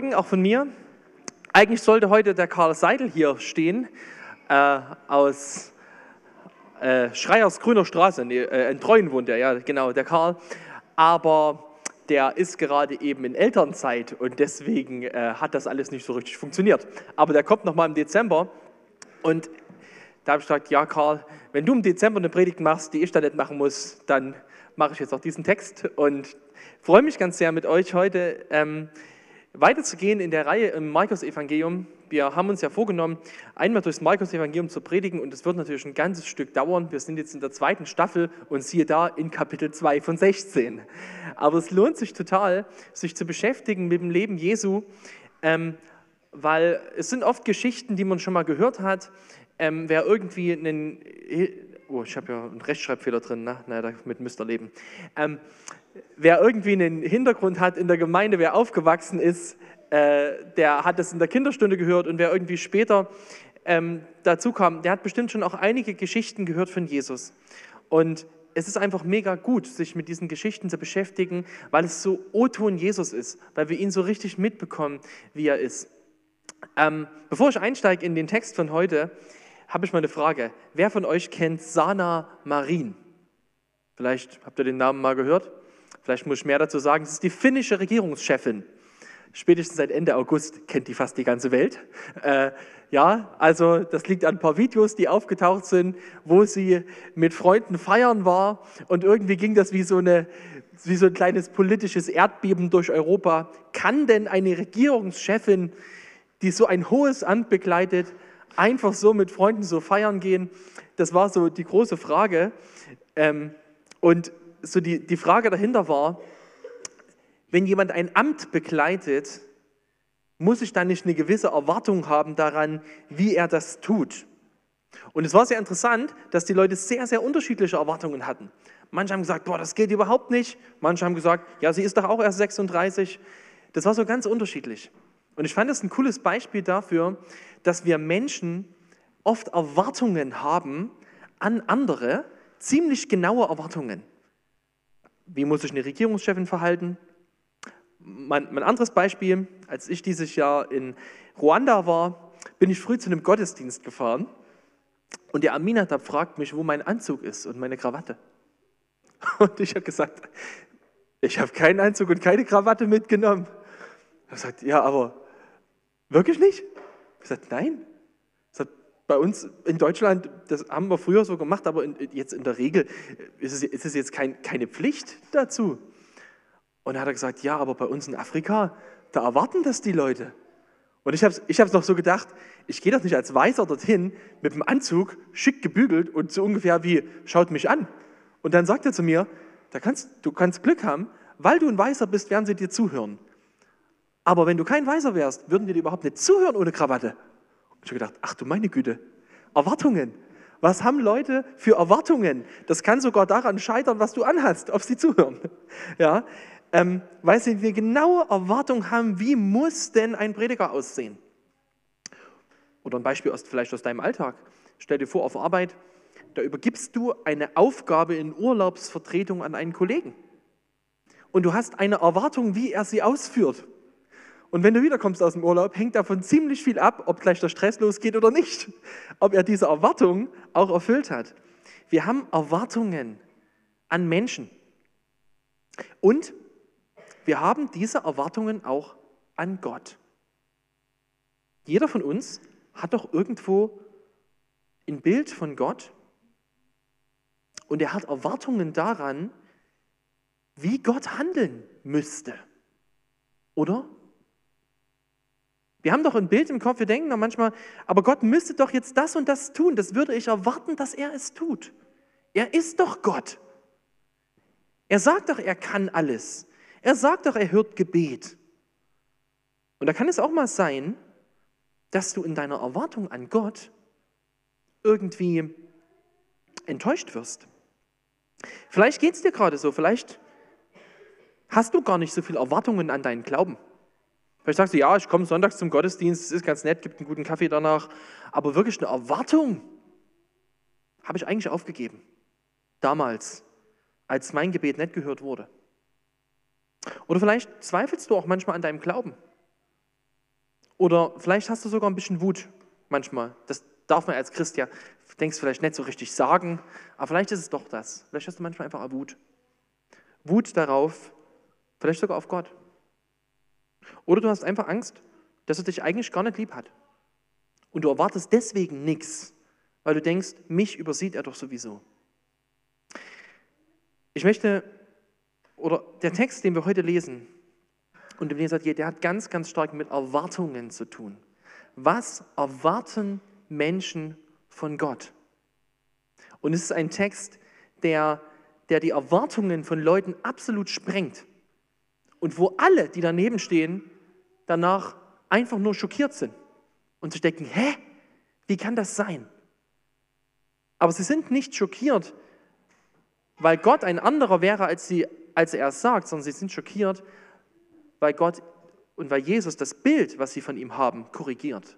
Morgen, auch von mir. Eigentlich sollte heute der Karl Seidel hier stehen, äh, aus äh, Schreiers Grüner Straße, nee, äh, in Treuen wohnt er, ja, genau, der Karl. Aber der ist gerade eben in Elternzeit und deswegen äh, hat das alles nicht so richtig funktioniert. Aber der kommt nochmal im Dezember und da habe ich gesagt, ja Karl, wenn du im Dezember eine Predigt machst, die ich da nicht machen muss, dann mache ich jetzt auch diesen Text und freue mich ganz sehr mit euch heute ähm, weiterzugehen in der Reihe im Markus-Evangelium. Wir haben uns ja vorgenommen, einmal durchs Markus-Evangelium zu predigen und es wird natürlich ein ganzes Stück dauern. Wir sind jetzt in der zweiten Staffel und siehe da in Kapitel 2 von 16. Aber es lohnt sich total, sich zu beschäftigen mit dem Leben Jesu, ähm, weil es sind oft Geschichten, die man schon mal gehört hat. Ähm, wer irgendwie einen Oh, ich habe ja einen Rechtschreibfehler drin, ne? naja, damit müsst ihr leben. Ähm, wer irgendwie einen Hintergrund hat in der Gemeinde, wer aufgewachsen ist, äh, der hat das in der Kinderstunde gehört und wer irgendwie später ähm, dazu kam, der hat bestimmt schon auch einige Geschichten gehört von Jesus. Und es ist einfach mega gut, sich mit diesen Geschichten zu beschäftigen, weil es so O-Ton Jesus ist, weil wir ihn so richtig mitbekommen, wie er ist. Ähm, bevor ich einsteige in den Text von heute, habe ich mal eine Frage. Wer von euch kennt Sana Marin? Vielleicht habt ihr den Namen mal gehört. Vielleicht muss ich mehr dazu sagen. Sie ist die finnische Regierungschefin. Spätestens seit Ende August kennt die fast die ganze Welt. Äh, ja, also das liegt an ein paar Videos, die aufgetaucht sind, wo sie mit Freunden feiern war und irgendwie ging das wie so, eine, wie so ein kleines politisches Erdbeben durch Europa. Kann denn eine Regierungschefin, die so ein hohes Amt begleitet, einfach so mit Freunden so feiern gehen? Das war so die große Frage. Ähm, und so die, die Frage dahinter war, wenn jemand ein Amt begleitet, muss ich dann nicht eine gewisse Erwartung haben daran, wie er das tut? Und es war sehr interessant, dass die Leute sehr, sehr unterschiedliche Erwartungen hatten. Manche haben gesagt, boah, das geht überhaupt nicht. Manche haben gesagt, ja, sie ist doch auch erst 36. Das war so ganz unterschiedlich. Und ich fand das ein cooles Beispiel dafür, dass wir Menschen oft Erwartungen haben an andere, ziemlich genaue Erwartungen. Wie muss sich eine Regierungschefin verhalten? Mein, mein anderes Beispiel, als ich dieses Jahr in Ruanda war, bin ich früh zu einem Gottesdienst gefahren und der Aminata fragt mich, wo mein Anzug ist und meine Krawatte. Und ich habe gesagt, ich habe keinen Anzug und keine Krawatte mitgenommen. Er sagt, ja, aber wirklich nicht? Ich gesagt, nein. Bei uns in Deutschland, das haben wir früher so gemacht, aber in, jetzt in der Regel ist es, ist es jetzt kein, keine Pflicht dazu. Und er hat gesagt, ja, aber bei uns in Afrika, da erwarten das die Leute. Und ich habe es ich noch so gedacht, ich gehe doch nicht als Weißer dorthin mit dem Anzug, schick gebügelt und so ungefähr wie, schaut mich an. Und dann sagt er zu mir, da kannst, du kannst Glück haben, weil du ein Weißer bist, werden sie dir zuhören. Aber wenn du kein Weißer wärst, würden die dir überhaupt nicht zuhören ohne Krawatte. Ich habe gedacht, ach du meine Güte, Erwartungen. Was haben Leute für Erwartungen? Das kann sogar daran scheitern, was du anhast, ob sie zuhören. Ja, ähm, weil sie eine genaue Erwartung haben, wie muss denn ein Prediger aussehen? Oder ein Beispiel aus, vielleicht aus deinem Alltag. Stell dir vor, auf Arbeit, da übergibst du eine Aufgabe in Urlaubsvertretung an einen Kollegen. Und du hast eine Erwartung, wie er sie ausführt. Und wenn du wiederkommst aus dem Urlaub, hängt davon ziemlich viel ab, ob gleich der Stress losgeht oder nicht. Ob er diese Erwartung auch erfüllt hat. Wir haben Erwartungen an Menschen. Und wir haben diese Erwartungen auch an Gott. Jeder von uns hat doch irgendwo ein Bild von Gott und er hat Erwartungen daran, wie Gott handeln müsste. Oder? Wir haben doch ein Bild im Kopf, wir denken doch manchmal, aber Gott müsste doch jetzt das und das tun. Das würde ich erwarten, dass er es tut. Er ist doch Gott. Er sagt doch, er kann alles. Er sagt doch, er hört Gebet. Und da kann es auch mal sein, dass du in deiner Erwartung an Gott irgendwie enttäuscht wirst. Vielleicht geht es dir gerade so, vielleicht hast du gar nicht so viele Erwartungen an deinen Glauben. Vielleicht sagst du, ja, ich komme sonntags zum Gottesdienst, es ist ganz nett, gibt einen guten Kaffee danach, aber wirklich eine Erwartung habe ich eigentlich aufgegeben. Damals, als mein Gebet nicht gehört wurde. Oder vielleicht zweifelst du auch manchmal an deinem Glauben. Oder vielleicht hast du sogar ein bisschen Wut manchmal. Das darf man als Christ ja, denkst vielleicht nicht so richtig sagen, aber vielleicht ist es doch das. Vielleicht hast du manchmal einfach Wut. Wut darauf, vielleicht sogar auf Gott. Oder du hast einfach Angst, dass er dich eigentlich gar nicht lieb hat. Und du erwartest deswegen nichts, weil du denkst, mich übersieht er doch sowieso. Ich möchte, oder der Text, den wir heute lesen, und dem Leser, der hat ganz, ganz stark mit Erwartungen zu tun. Was erwarten Menschen von Gott? Und es ist ein Text, der, der die Erwartungen von Leuten absolut sprengt. Und wo alle, die daneben stehen, danach einfach nur schockiert sind und sich denken, hä, wie kann das sein? Aber sie sind nicht schockiert, weil Gott ein anderer wäre, als, sie, als er es sagt, sondern sie sind schockiert, weil Gott und weil Jesus das Bild, was sie von ihm haben, korrigiert.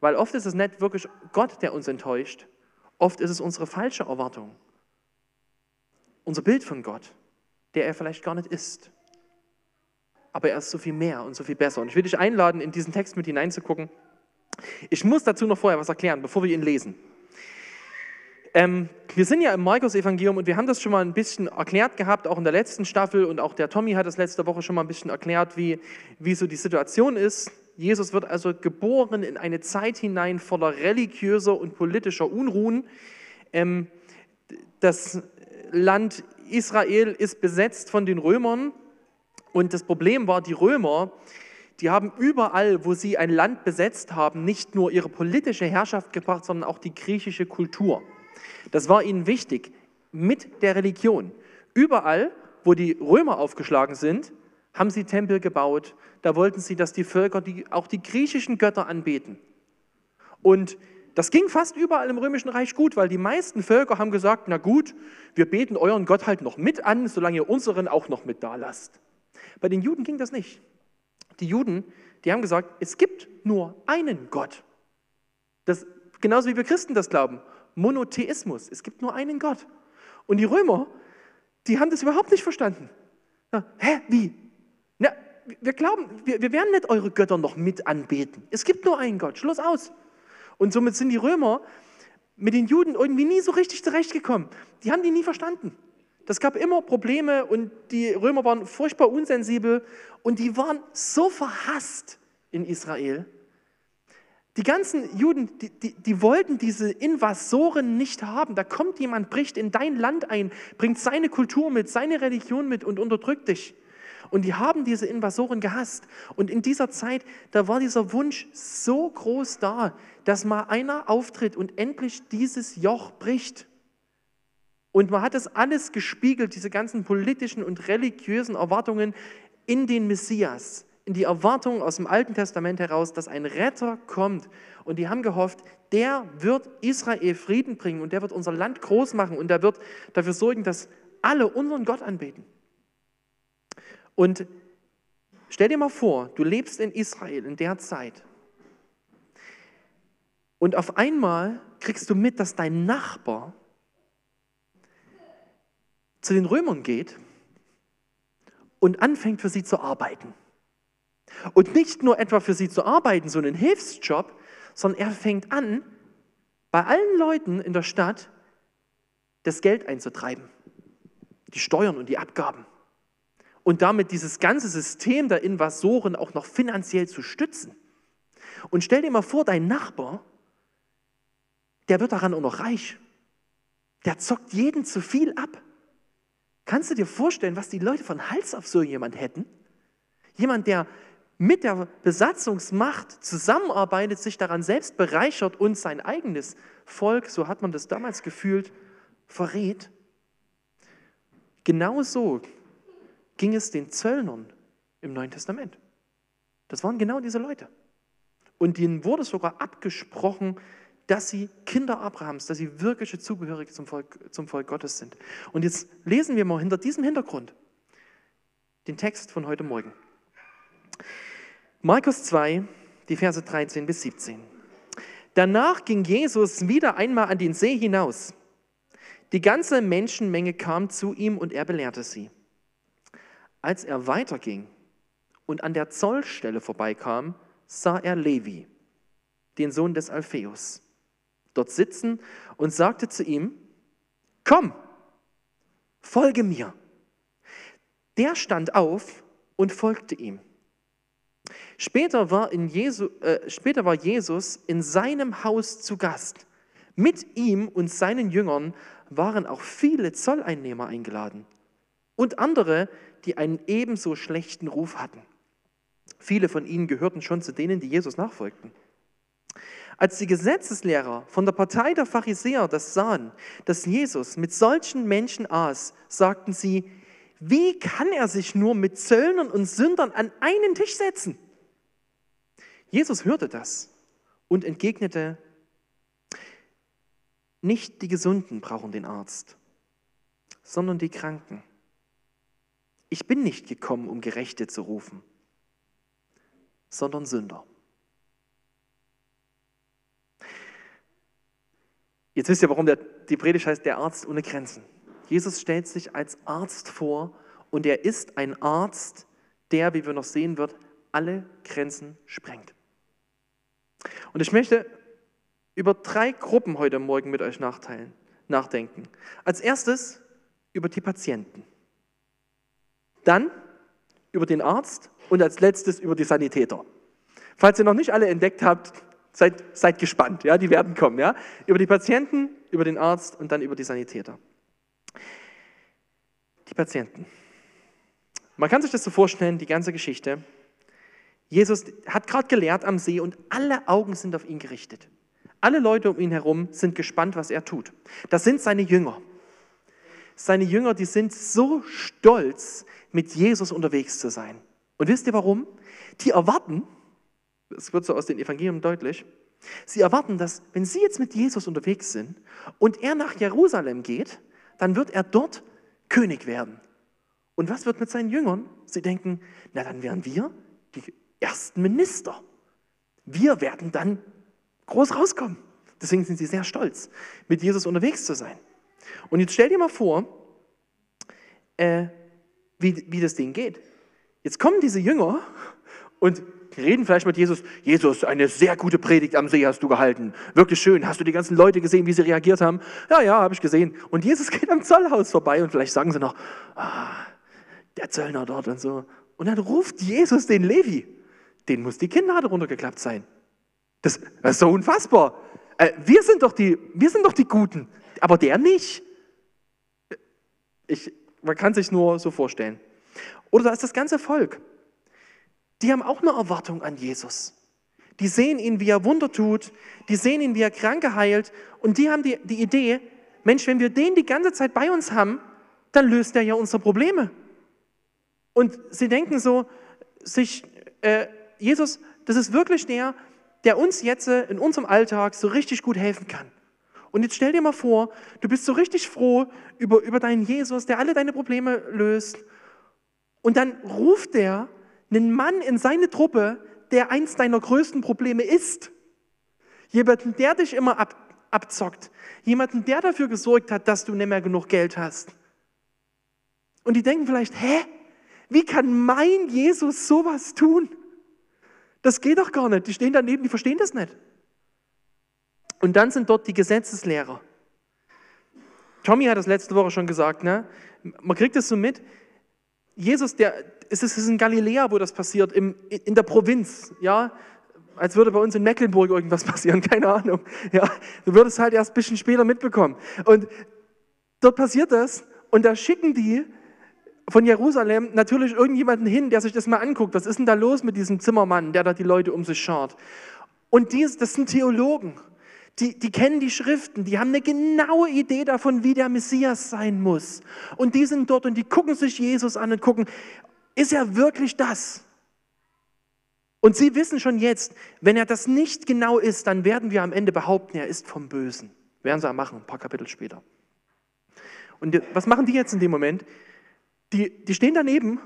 Weil oft ist es nicht wirklich Gott, der uns enttäuscht, oft ist es unsere falsche Erwartung, unser Bild von Gott, der er vielleicht gar nicht ist. Aber er ist so viel mehr und so viel besser. Und ich will dich einladen, in diesen Text mit hineinzugucken. Ich muss dazu noch vorher was erklären, bevor wir ihn lesen. Ähm, wir sind ja im Markus-Evangelium und wir haben das schon mal ein bisschen erklärt gehabt, auch in der letzten Staffel und auch der Tommy hat das letzte Woche schon mal ein bisschen erklärt, wie, wie so die Situation ist. Jesus wird also geboren in eine Zeit hinein voller religiöser und politischer Unruhen. Ähm, das Land Israel ist besetzt von den Römern und das Problem war, die Römer, die haben überall, wo sie ein Land besetzt haben, nicht nur ihre politische Herrschaft gebracht, sondern auch die griechische Kultur. Das war ihnen wichtig mit der Religion. Überall, wo die Römer aufgeschlagen sind, haben sie Tempel gebaut. Da wollten sie, dass die Völker die, auch die griechischen Götter anbeten. Und das ging fast überall im Römischen Reich gut, weil die meisten Völker haben gesagt, na gut, wir beten euren Gott halt noch mit an, solange ihr unseren auch noch mit da lasst. Bei den Juden ging das nicht. Die Juden, die haben gesagt, es gibt nur einen Gott. Das, genauso wie wir Christen das glauben. Monotheismus. Es gibt nur einen Gott. Und die Römer, die haben das überhaupt nicht verstanden. Na, hä, wie? Na, wir glauben, wir, wir werden nicht eure Götter noch mit anbeten. Es gibt nur einen Gott. Schluss aus. Und somit sind die Römer mit den Juden irgendwie nie so richtig zurechtgekommen. Die haben die nie verstanden. Das gab immer Probleme und die Römer waren furchtbar unsensibel und die waren so verhasst in Israel, die ganzen Juden, die, die, die, wollten diese Invasoren nicht haben. Da kommt jemand, bricht in dein Land ein, bringt seine Kultur mit, seine Religion mit und unterdrückt dich. Und die haben diese Invasoren gehasst. Und in dieser Zeit, da war dieser Wunsch so groß da, dass mal einer auftritt und endlich dieses Joch bricht. Und man hat das alles gespiegelt, diese ganzen politischen und religiösen Erwartungen in den Messias in die Erwartung aus dem Alten Testament heraus, dass ein Retter kommt. Und die haben gehofft, der wird Israel Frieden bringen und der wird unser Land groß machen und der wird dafür sorgen, dass alle unseren Gott anbeten. Und stell dir mal vor, du lebst in Israel in der Zeit und auf einmal kriegst du mit, dass dein Nachbar zu den Römern geht und anfängt für sie zu arbeiten. Und nicht nur etwa für sie zu arbeiten, so einen Hilfsjob, sondern er fängt an, bei allen Leuten in der Stadt das Geld einzutreiben, die Steuern und die Abgaben. Und damit dieses ganze System der Invasoren auch noch finanziell zu stützen. Und stell dir mal vor, dein Nachbar, der wird daran auch noch reich. Der zockt jeden zu viel ab. Kannst du dir vorstellen, was die Leute von Hals auf so jemand hätten? Jemand, der mit der Besatzungsmacht zusammenarbeitet, sich daran selbst bereichert und sein eigenes Volk, so hat man das damals gefühlt, verrät. Genauso ging es den Zöllnern im Neuen Testament. Das waren genau diese Leute. Und ihnen wurde sogar abgesprochen, dass sie Kinder Abrahams, dass sie wirkliche Zugehörige zum Volk, zum Volk Gottes sind. Und jetzt lesen wir mal hinter diesem Hintergrund den Text von heute Morgen. Markus 2, die Verse 13 bis 17. Danach ging Jesus wieder einmal an den See hinaus. Die ganze Menschenmenge kam zu ihm und er belehrte sie. Als er weiterging und an der Zollstelle vorbeikam, sah er Levi, den Sohn des Alpheus, dort sitzen und sagte zu ihm, komm, folge mir. Der stand auf und folgte ihm. Später war, Jesu, äh, später war Jesus in seinem Haus zu Gast. Mit ihm und seinen Jüngern waren auch viele Zolleinnehmer eingeladen und andere, die einen ebenso schlechten Ruf hatten. Viele von ihnen gehörten schon zu denen, die Jesus nachfolgten. Als die Gesetzeslehrer von der Partei der Pharisäer das sahen, dass Jesus mit solchen Menschen aß, sagten sie, wie kann er sich nur mit Zöllnern und Sündern an einen Tisch setzen? Jesus hörte das und entgegnete, nicht die Gesunden brauchen den Arzt, sondern die Kranken. Ich bin nicht gekommen, um Gerechte zu rufen, sondern Sünder. Jetzt wisst ihr, warum der, die Predigt heißt der Arzt ohne Grenzen. Jesus stellt sich als Arzt vor und er ist ein Arzt, der, wie wir noch sehen wird, alle Grenzen sprengt. Und ich möchte über drei Gruppen heute Morgen mit euch nachteilen, nachdenken. Als erstes über die Patienten, dann über den Arzt und als letztes über die Sanitäter. Falls ihr noch nicht alle entdeckt habt, seid, seid gespannt, ja, die werden kommen. Ja? Über die Patienten, über den Arzt und dann über die Sanitäter. Die Patienten. Man kann sich das so vorstellen, die ganze Geschichte. Jesus hat gerade gelehrt am See und alle Augen sind auf ihn gerichtet. Alle Leute um ihn herum sind gespannt, was er tut. Das sind seine Jünger. Seine Jünger, die sind so stolz, mit Jesus unterwegs zu sein. Und wisst ihr warum? Die erwarten, das wird so aus den Evangelien deutlich, sie erwarten, dass wenn sie jetzt mit Jesus unterwegs sind und er nach Jerusalem geht, dann wird er dort König werden. Und was wird mit seinen Jüngern? Sie denken, na dann werden wir die ersten Minister. Wir werden dann groß rauskommen. Deswegen sind sie sehr stolz, mit Jesus unterwegs zu sein. Und jetzt stell dir mal vor, äh, wie, wie das Ding geht. Jetzt kommen diese Jünger und reden vielleicht mit Jesus. Jesus, eine sehr gute Predigt am See hast du gehalten. Wirklich schön. Hast du die ganzen Leute gesehen, wie sie reagiert haben? Ja, ja, habe ich gesehen. Und Jesus geht am Zollhaus vorbei und vielleicht sagen sie noch, ah, der Zöllner dort und so. Und dann ruft Jesus den Levi. Den muss die Kinnlade runtergeklappt sein. Das, das ist so unfassbar. Äh, wir, sind doch die, wir sind doch die Guten, aber der nicht. Ich, man kann sich nur so vorstellen. Oder da ist das ganze Volk. Die haben auch eine Erwartung an Jesus. Die sehen ihn, wie er Wunder tut. Die sehen ihn, wie er Kranke heilt. Und die haben die, die Idee, Mensch, wenn wir den die ganze Zeit bei uns haben, dann löst er ja unsere Probleme. Und sie denken so, sich, äh, Jesus, das ist wirklich der, der uns jetzt äh, in unserem Alltag so richtig gut helfen kann. Und jetzt stell dir mal vor, du bist so richtig froh über, über deinen Jesus, der alle deine Probleme löst. Und dann ruft der einen Mann in seine Truppe, der eins deiner größten Probleme ist. Jemanden, der dich immer ab, abzockt. Jemanden, der dafür gesorgt hat, dass du nicht mehr genug Geld hast. Und die denken vielleicht, hä? Wie kann mein Jesus sowas tun? Das geht doch gar nicht. Die stehen daneben, die verstehen das nicht. Und dann sind dort die Gesetzeslehrer. Tommy hat das letzte Woche schon gesagt, ne? man kriegt es so mit. Jesus, der, es ist in Galiläa, wo das passiert, im, in der Provinz, ja, als würde bei uns in Mecklenburg irgendwas passieren, keine Ahnung. Ja, du würdest halt erst ein bisschen später mitbekommen. Und dort passiert das und da schicken die von Jerusalem natürlich irgendjemanden hin, der sich das mal anguckt. Was ist denn da los mit diesem Zimmermann, der da die Leute um sich schaut? Und dies, das sind Theologen. Die, die kennen die Schriften, die haben eine genaue Idee davon, wie der Messias sein muss. Und die sind dort und die gucken sich Jesus an und gucken, ist er wirklich das? Und sie wissen schon jetzt, wenn er das nicht genau ist, dann werden wir am Ende behaupten, er ist vom Bösen. Werden sie auch machen, ein paar Kapitel später. Und was machen die jetzt in dem Moment? Die, die stehen daneben.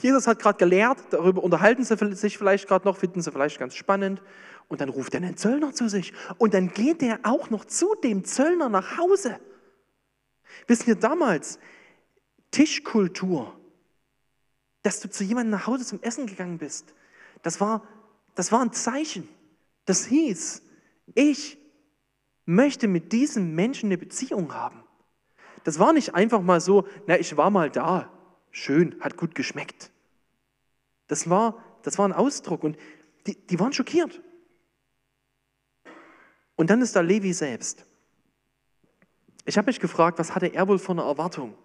Jesus hat gerade gelehrt, darüber unterhalten sie sich vielleicht gerade noch, finden sie vielleicht ganz spannend. Und dann ruft er einen Zöllner zu sich. Und dann geht er auch noch zu dem Zöllner nach Hause. Wissen wir damals, Tischkultur, dass du zu jemandem nach Hause zum Essen gegangen bist, das war Das war ein Zeichen. Das hieß, ich möchte mit diesem Menschen eine Beziehung haben. Das war nicht einfach mal so, na, ich war mal da, schön, hat gut geschmeckt. Das war, das war ein Ausdruck und die, die waren schockiert. Und dann ist da Levi selbst. Ich habe mich gefragt, was hatte er wohl für eine Erwartung?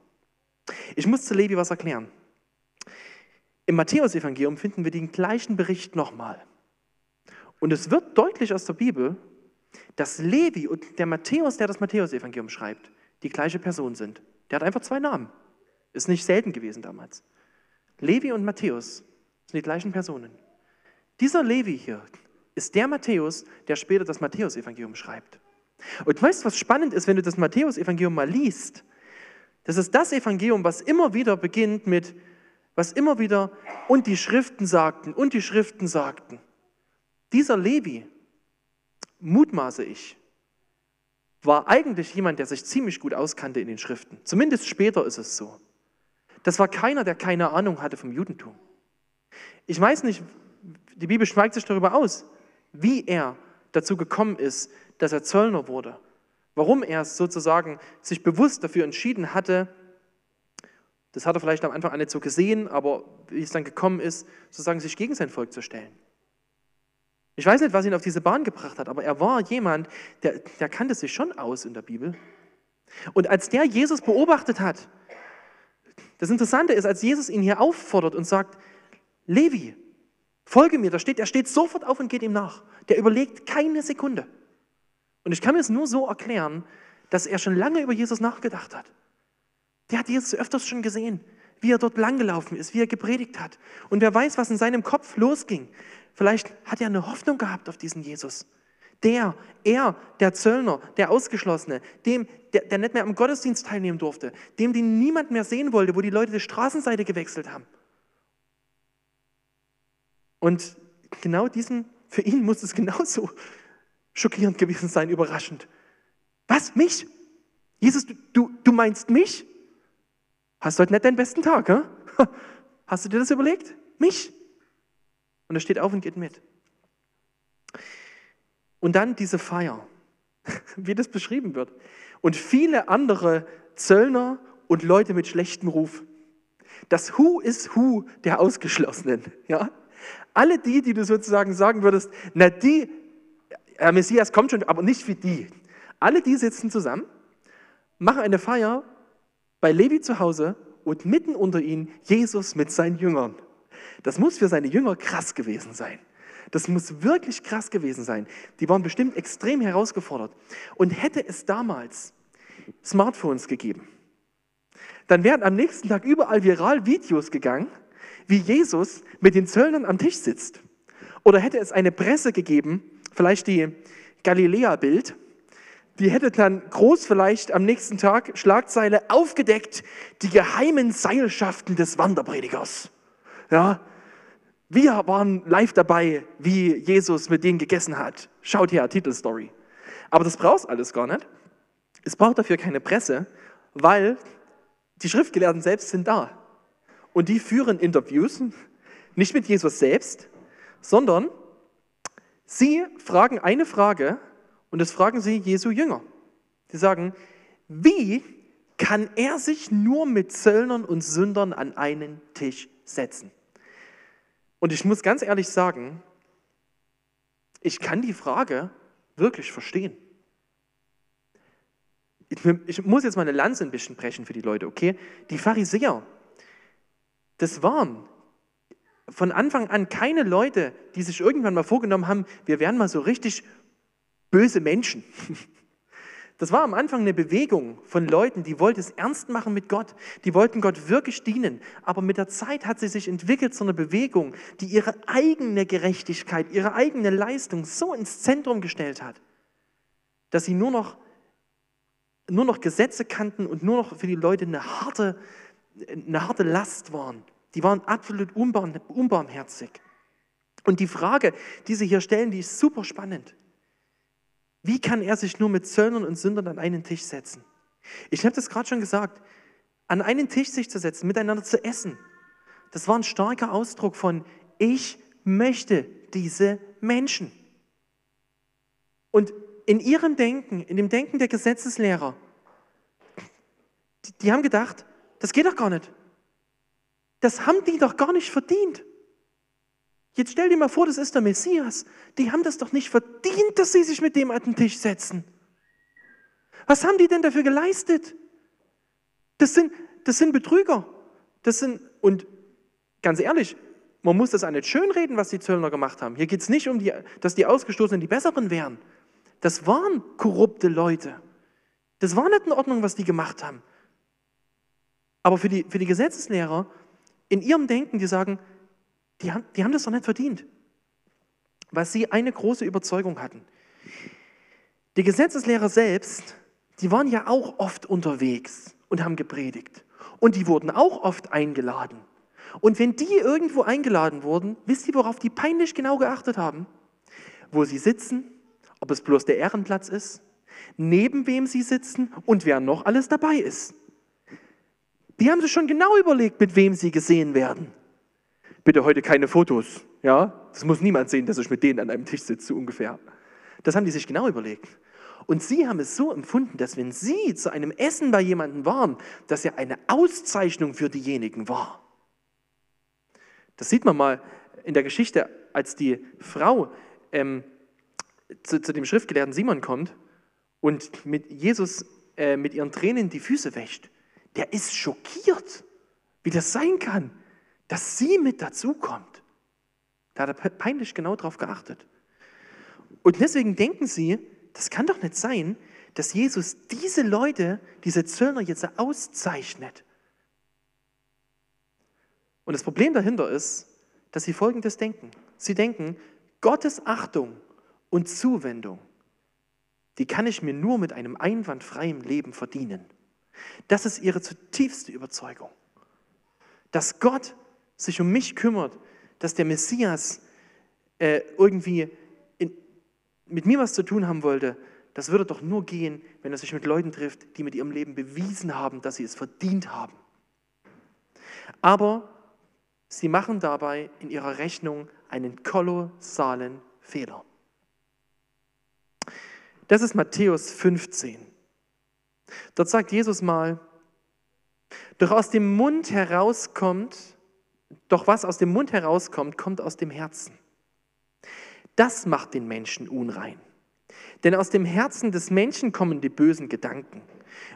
Ich muss zu Levi was erklären. Im Matthäusevangelium finden wir den gleichen Bericht nochmal. Und es wird deutlich aus der Bibel, dass Levi und der Matthäus, der das Matthäusevangelium schreibt, die gleiche Person sind. Der hat einfach zwei Namen. Ist nicht selten gewesen damals. Levi und Matthäus sind die gleichen Personen. Dieser Levi hier ist der Matthäus, der später das Matthäusevangelium schreibt. Und weißt du, was spannend ist, wenn du das Matthäusevangelium mal liest? Das ist das Evangelium, was immer wieder beginnt mit, was immer wieder und die Schriften sagten und die Schriften sagten. Dieser Levi, mutmaße ich, war eigentlich jemand, der sich ziemlich gut auskannte in den Schriften. Zumindest später ist es so. Das war keiner, der keine Ahnung hatte vom Judentum. Ich weiß nicht, die Bibel schweigt sich darüber aus, wie er dazu gekommen ist, dass er Zöllner wurde. Warum er sozusagen sich bewusst dafür entschieden hatte, das hat er vielleicht am Anfang nicht so gesehen, aber wie es dann gekommen ist, sozusagen sich gegen sein Volk zu stellen. Ich weiß nicht, was ihn auf diese Bahn gebracht hat, aber er war jemand, der, der kannte sich schon aus in der Bibel. Und als der Jesus beobachtet hat, das Interessante ist, als Jesus ihn hier auffordert und sagt, Levi, folge mir, da steht, er steht sofort auf und geht ihm nach. Der überlegt keine Sekunde. Und ich kann mir es nur so erklären, dass er schon lange über Jesus nachgedacht hat. Der hat Jesus öfters schon gesehen, wie er dort langgelaufen ist, wie er gepredigt hat. Und wer weiß, was in seinem Kopf losging. Vielleicht hat er eine Hoffnung gehabt auf diesen Jesus. Der, er, der Zöllner, der Ausgeschlossene, dem, der, der nicht mehr am Gottesdienst teilnehmen durfte, dem, den niemand mehr sehen wollte, wo die Leute die Straßenseite gewechselt haben. Und genau diesen, für ihn muss es genauso schockierend gewesen sein, überraschend. Was, mich? Jesus, du, du meinst mich? Hast du heute nicht deinen besten Tag, hä? Hast du dir das überlegt? Mich? Und er steht auf und geht mit. Und dann diese Feier, wie das beschrieben wird. Und viele andere Zöllner und Leute mit schlechtem Ruf. Das Who is Who der Ausgeschlossenen. Ja? Alle die, die du sozusagen sagen würdest, na die, Herr Messias kommt schon, aber nicht wie die. Alle die sitzen zusammen, machen eine Feier bei Levi zu Hause und mitten unter ihnen Jesus mit seinen Jüngern. Das muss für seine Jünger krass gewesen sein. Das muss wirklich krass gewesen sein. Die waren bestimmt extrem herausgefordert. Und hätte es damals Smartphones gegeben, dann wären am nächsten Tag überall viral Videos gegangen, wie Jesus mit den Zöllnern am Tisch sitzt. Oder hätte es eine Presse gegeben, vielleicht die Galiläa-Bild, die hätte dann groß vielleicht am nächsten Tag Schlagzeile aufgedeckt, die geheimen Seilschaften des Wanderpredigers. Ja, wir waren live dabei, wie Jesus mit denen gegessen hat. Schaut her, Titelstory. Aber das braucht alles gar nicht. Es braucht dafür keine Presse, weil die Schriftgelehrten selbst sind da. Und die führen Interviews, nicht mit Jesus selbst, sondern sie fragen eine Frage und das fragen sie Jesu Jünger. Sie sagen, wie kann er sich nur mit Zöllnern und Sündern an einen Tisch setzen? Und ich muss ganz ehrlich sagen, ich kann die Frage wirklich verstehen. Ich, muss jetzt mal eine Lanze ein bisschen brechen für die Leute, okay? Die Pharisäer, das waren von Anfang an keine Leute, die sich irgendwann mal vorgenommen haben, wir werden mal so richtig böse Menschen. Das war am Anfang eine Bewegung von Leuten, die wollten es ernst machen mit Gott. Die wollten Gott wirklich dienen. Aber mit der Zeit hat sie sich entwickelt zu einer Bewegung, die ihre eigene Gerechtigkeit, ihre eigene Leistung so ins Zentrum gestellt hat, dass sie nur noch, nur noch Gesetze kannten und nur noch für die Leute eine harte, eine harte Last waren. Die waren absolut unbarmherzig. Und die Frage, die sie hier stellen, die ist super spannend. Wie kann er sich nur mit Zöllnern und Sündern an einen Tisch setzen? Ich habe das gerade schon gesagt. An einen Tisch sich zu setzen, miteinander zu essen, das war ein starker Ausdruck von, ich möchte diese Menschen. Und in ihrem Denken, in dem Denken der Gesetzeslehrer, die, die haben gedacht, das geht doch gar nicht. Das haben die doch gar nicht verdient. Jetzt stell dir mal vor, das ist der Messias. Die haben das doch nicht verdient, dass sie sich mit dem an den Tisch setzen. Was haben die denn dafür geleistet? Das sind, das sind Betrüger. Das sind, und ganz ehrlich, man muss das auch nicht schönreden, was die Zöllner gemacht haben. Hier geht es nicht um, die, dass die Ausgestoßenen die Besseren wären. Das waren korrupte Leute. Das war nicht in Ordnung, was die gemacht haben. Aber für die, für die Gesetzeslehrer, in ihrem Denken, die sagen, die haben, die haben das doch nicht verdient, weil sie eine große Überzeugung hatten. Die Gesetzeslehrer selbst, die waren ja auch oft unterwegs und haben gepredigt. Und die wurden auch oft eingeladen. Und wenn die irgendwo eingeladen wurden, wisst ihr, worauf die peinlich genau geachtet haben? Wo sie sitzen, ob es bloß der Ehrenplatz ist, neben wem sie sitzen und wer noch alles dabei ist. Die haben sich schon genau überlegt, mit wem sie gesehen werden bitte heute keine Fotos. Ja, das muss niemand sehen, dass ich mit denen an einem Tisch sitze, ungefähr. Das haben die sich genau überlegt. Und sie haben es so empfunden, dass wenn sie zu einem Essen bei jemandem waren, dass er eine Auszeichnung für diejenigen war. Das sieht man mal in der Geschichte, als die Frau ähm, zu, zu, dem Schriftgelehrten Simon kommt und mit Jesus äh, mit ihren Tränen die Füße wäscht. Der ist schockiert, wie das sein kann dass sie mit dazukommt. Da hat er peinlich genau darauf geachtet. Und deswegen denken sie, das kann doch nicht sein, dass Jesus diese Leute, diese Zöllner jetzt auszeichnet. Und das Problem dahinter ist, dass sie Folgendes denken. Sie denken, Gottes Achtung und Zuwendung, die kann ich mir nur mit einem einwandfreien Leben verdienen. Das ist ihre zutiefste Überzeugung. Dass Gott sich um mich kümmert, dass der Messias äh, irgendwie in, mit mir was zu tun haben wollte, das würde doch nur gehen, wenn er sich mit Leuten trifft, die mit ihrem Leben bewiesen haben, dass sie es verdient haben. Aber sie machen dabei in ihrer Rechnung einen kolossalen Fehler. Das ist Matthäus 15. Dort sagt Jesus mal, doch aus dem Mund herauskommt doch was aus dem Mund herauskommt, kommt aus dem Herzen. Das macht den Menschen unrein. Denn aus dem Herzen des Menschen kommen die bösen Gedanken.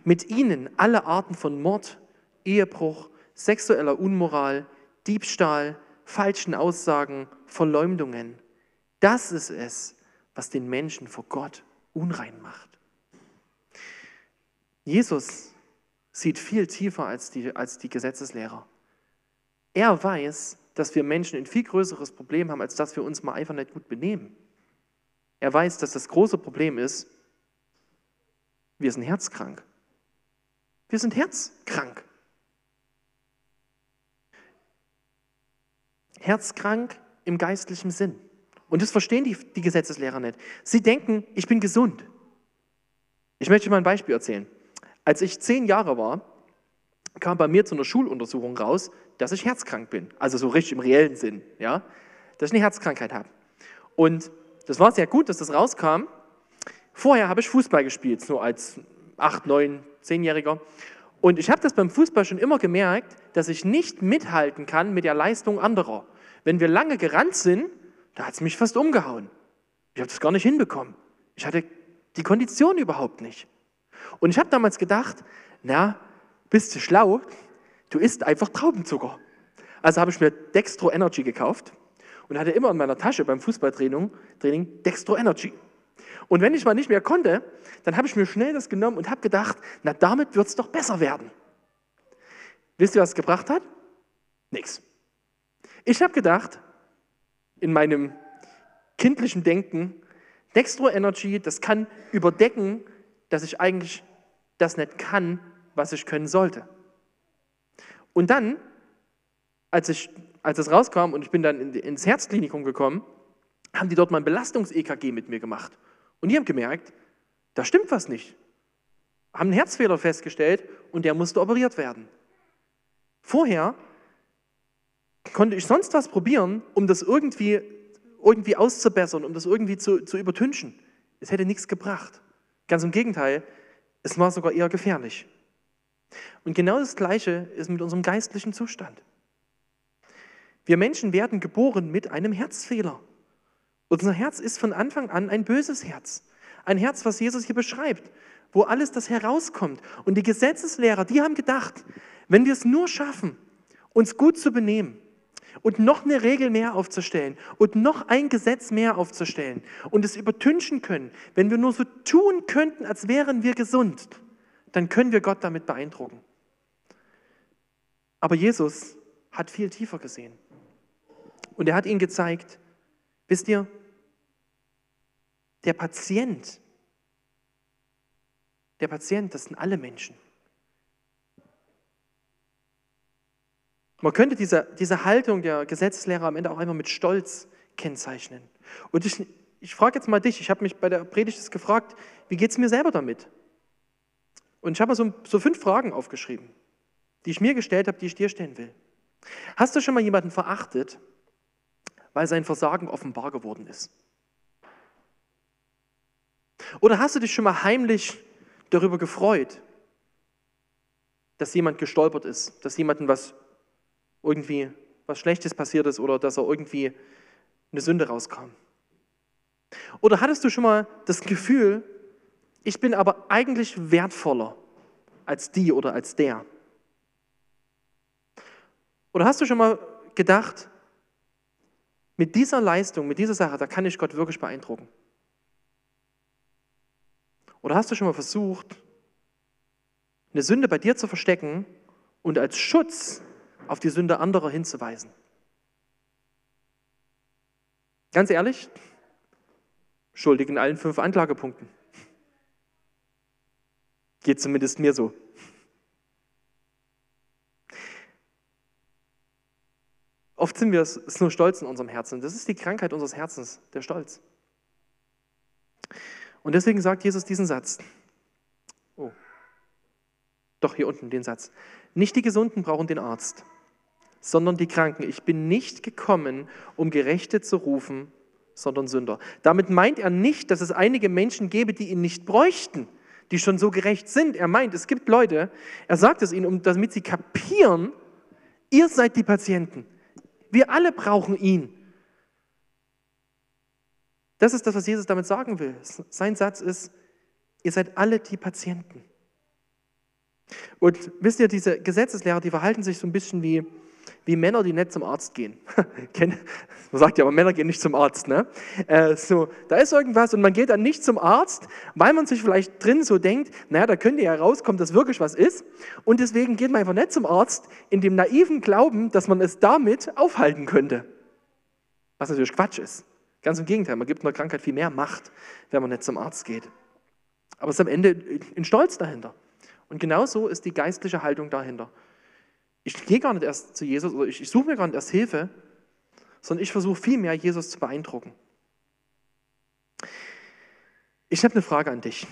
Mit ihnen alle Arten von Mord, Ehebruch, sexueller Unmoral, Diebstahl, falschen Aussagen, Verleumdungen. Das ist es, was den Menschen vor Gott unrein macht. Jesus sieht viel tiefer als die, als die Gesetzeslehrer. Er weiß, dass wir Menschen ein viel größeres Problem haben, als dass wir uns mal einfach nicht gut benehmen. Er weiß, dass das große Problem ist, wir sind herzkrank. Wir sind herzkrank. Herzkrank im geistlichen Sinn. Und das verstehen die, die Gesetzeslehrer nicht. Sie denken, ich bin gesund. Ich möchte mal ein Beispiel erzählen. Als ich zehn Jahre war, kam bei mir zu einer Schuluntersuchung raus, dass ich herzkrank bin. Also so richtig im reellen Sinn, ja, dass ich eine Herzkrankheit habe. Und das war sehr gut, dass das rauskam. Vorher habe ich Fußball gespielt, so als 8, 9, 10-Jähriger. Und ich habe das beim Fußball schon immer gemerkt, dass ich nicht mithalten kann mit der Leistung anderer. Wenn wir lange gerannt sind, da hat es mich fast umgehauen. Ich habe das gar nicht hinbekommen. Ich hatte die Kondition überhaupt nicht. Und ich habe damals gedacht, na, bist du schlau? Du isst einfach Traubenzucker. Also habe ich mir Dextro Energy gekauft und hatte immer in meiner Tasche beim Fußballtraining Training Dextro Energy. Und wenn ich mal nicht mehr konnte, dann habe ich mir schnell das genommen und habe gedacht, na damit wird es doch besser werden. Wisst ihr, was es gebracht hat? Nix. Ich habe gedacht, in meinem kindlichen Denken, Dextro Energy, das kann überdecken, dass ich eigentlich das nicht kann, was ich können sollte. Und dann, als, ich, als es rauskam und ich bin dann in, ins Herzklinikum gekommen, haben die dort mal ein Belastungs-EKG mit mir gemacht. Und die haben gemerkt, da stimmt was nicht. Haben einen Herzfehler festgestellt und der musste operiert werden. Vorher konnte ich sonst was probieren, um das irgendwie irgendwie auszubessern, um das irgendwie zu, zu übertünchen. Es hätte nichts gebracht. Ganz im Gegenteil, es war sogar eher gefährlich. Und genau das Gleiche ist mit unserem geistlichen Zustand. Wir Menschen werden geboren mit einem Herzfehler. Unser Herz ist von Anfang an ein böses Herz. Ein Herz, was Jesus hier beschreibt, wo alles das herauskommt. Und die Gesetzeslehrer, die haben gedacht, wenn wir es nur schaffen, uns gut zu benehmen und noch eine Regel mehr aufzustellen und noch ein Gesetz mehr aufzustellen und es übertünchen können, wenn wir nur so tun könnten, als wären wir gesund, dann können wir Gott damit beeindrucken. Aber Jesus hat viel tiefer gesehen. Und er hat ihnen gezeigt, wisst ihr, der Patient, der Patient, das sind alle Menschen. Man könnte diese, diese Haltung der Gesetzeslehrer am Ende auch einfach mit Stolz kennzeichnen. Und ich, ich frage jetzt mal dich, ich habe mich bei der Predigt gefragt, wie geht es mir selber damit? Und ich habe mal so, so fünf Fragen aufgeschrieben, die ich mir gestellt habe, die ich dir stellen will. Hast du schon mal jemanden verachtet, weil sein Versagen offenbar geworden ist? Oder hast du dich schon mal heimlich darüber gefreut, dass jemand gestolpert ist, dass jemandem was irgendwie was Schlechtes passiert ist oder dass er irgendwie eine Sünde rauskam? Oder hattest du schon mal das Gefühl, ich bin aber eigentlich wertvoller als die oder als der? Oder hast du schon mal gedacht, mit dieser Leistung, mit dieser Sache, da kann ich Gott wirklich beeindrucken? Oder hast du schon mal versucht, eine Sünde bei dir zu verstecken und als Schutz auf die Sünde anderer hinzuweisen? Ganz ehrlich, schuldig in allen fünf Anklagepunkten. Geht zumindest mir so. Oft sind wir es nur stolz in unserem Herzen. Das ist die Krankheit unseres Herzens, der Stolz. Und deswegen sagt Jesus diesen Satz. Doch hier unten den Satz. Nicht die Gesunden brauchen den Arzt, sondern die Kranken. Ich bin nicht gekommen, um Gerechte zu rufen, sondern Sünder. Damit meint er nicht, dass es einige Menschen gäbe, die ihn nicht bräuchten, die schon so gerecht sind. Er meint, es gibt Leute, er sagt es ihnen, damit sie kapieren, ihr seid die Patienten. Wir alle brauchen ihn. Das ist das, was Jesus damit sagen will. Sein Satz ist, ihr seid alle die Patienten. Und wisst ihr, diese Gesetzeslehrer, die verhalten sich so ein bisschen wie, wie Männer, die nicht zum Arzt gehen. man sagt ja, aber Männer gehen nicht zum Arzt. Ne? Äh, so, da ist irgendwas und man geht dann nicht zum Arzt, weil man sich vielleicht drin so denkt, naja, da könnte ja rauskommen, dass wirklich was ist. Und deswegen geht man einfach nicht zum Arzt in dem naiven Glauben, dass man es damit aufhalten könnte. Was natürlich Quatsch ist. Ganz im Gegenteil, man gibt einer Krankheit viel mehr Macht, wenn man nicht zum Arzt geht. Aber es ist am Ende ein Stolz dahinter. Und genauso ist die geistliche Haltung dahinter. Ich gehe gar nicht erst zu Jesus oder ich, ich suche mir gar nicht erst Hilfe, sondern ich versuche vielmehr, Jesus zu beeindrucken. Ich habe eine Frage an dich.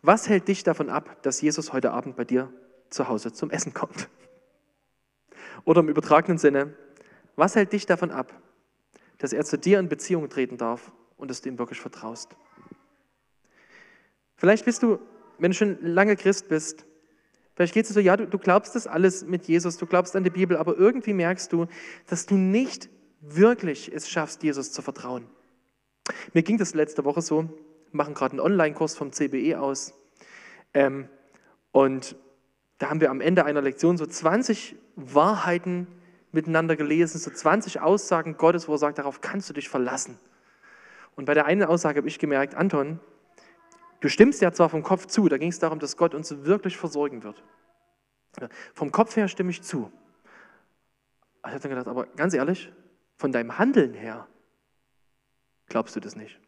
Was hält dich davon ab, dass Jesus heute Abend bei dir zu Hause zum Essen kommt? Oder im übertragenen Sinne, was hält dich davon ab, dass er zu dir in Beziehung treten darf und dass du ihm wirklich vertraust. Vielleicht bist du, wenn du schon lange Christ bist, vielleicht geht es so, ja, du, du glaubst das alles mit Jesus, du glaubst an die Bibel, aber irgendwie merkst du, dass du nicht wirklich es schaffst, Jesus zu vertrauen. Mir ging das letzte Woche so, machen gerade einen Online-Kurs vom CBE aus ähm, und da haben wir am Ende einer Lektion so 20 Wahrheiten miteinander gelesen, so 20 Aussagen Gottes, wo er sagt, darauf kannst du dich verlassen. Und bei der einen Aussage habe ich gemerkt, Anton, du stimmst ja zwar vom Kopf zu, da ging es darum, dass Gott uns wirklich versorgen wird. Vom Kopf her stimme ich zu. Ich habe dann gedacht, aber ganz ehrlich, von deinem Handeln her glaubst du das nicht.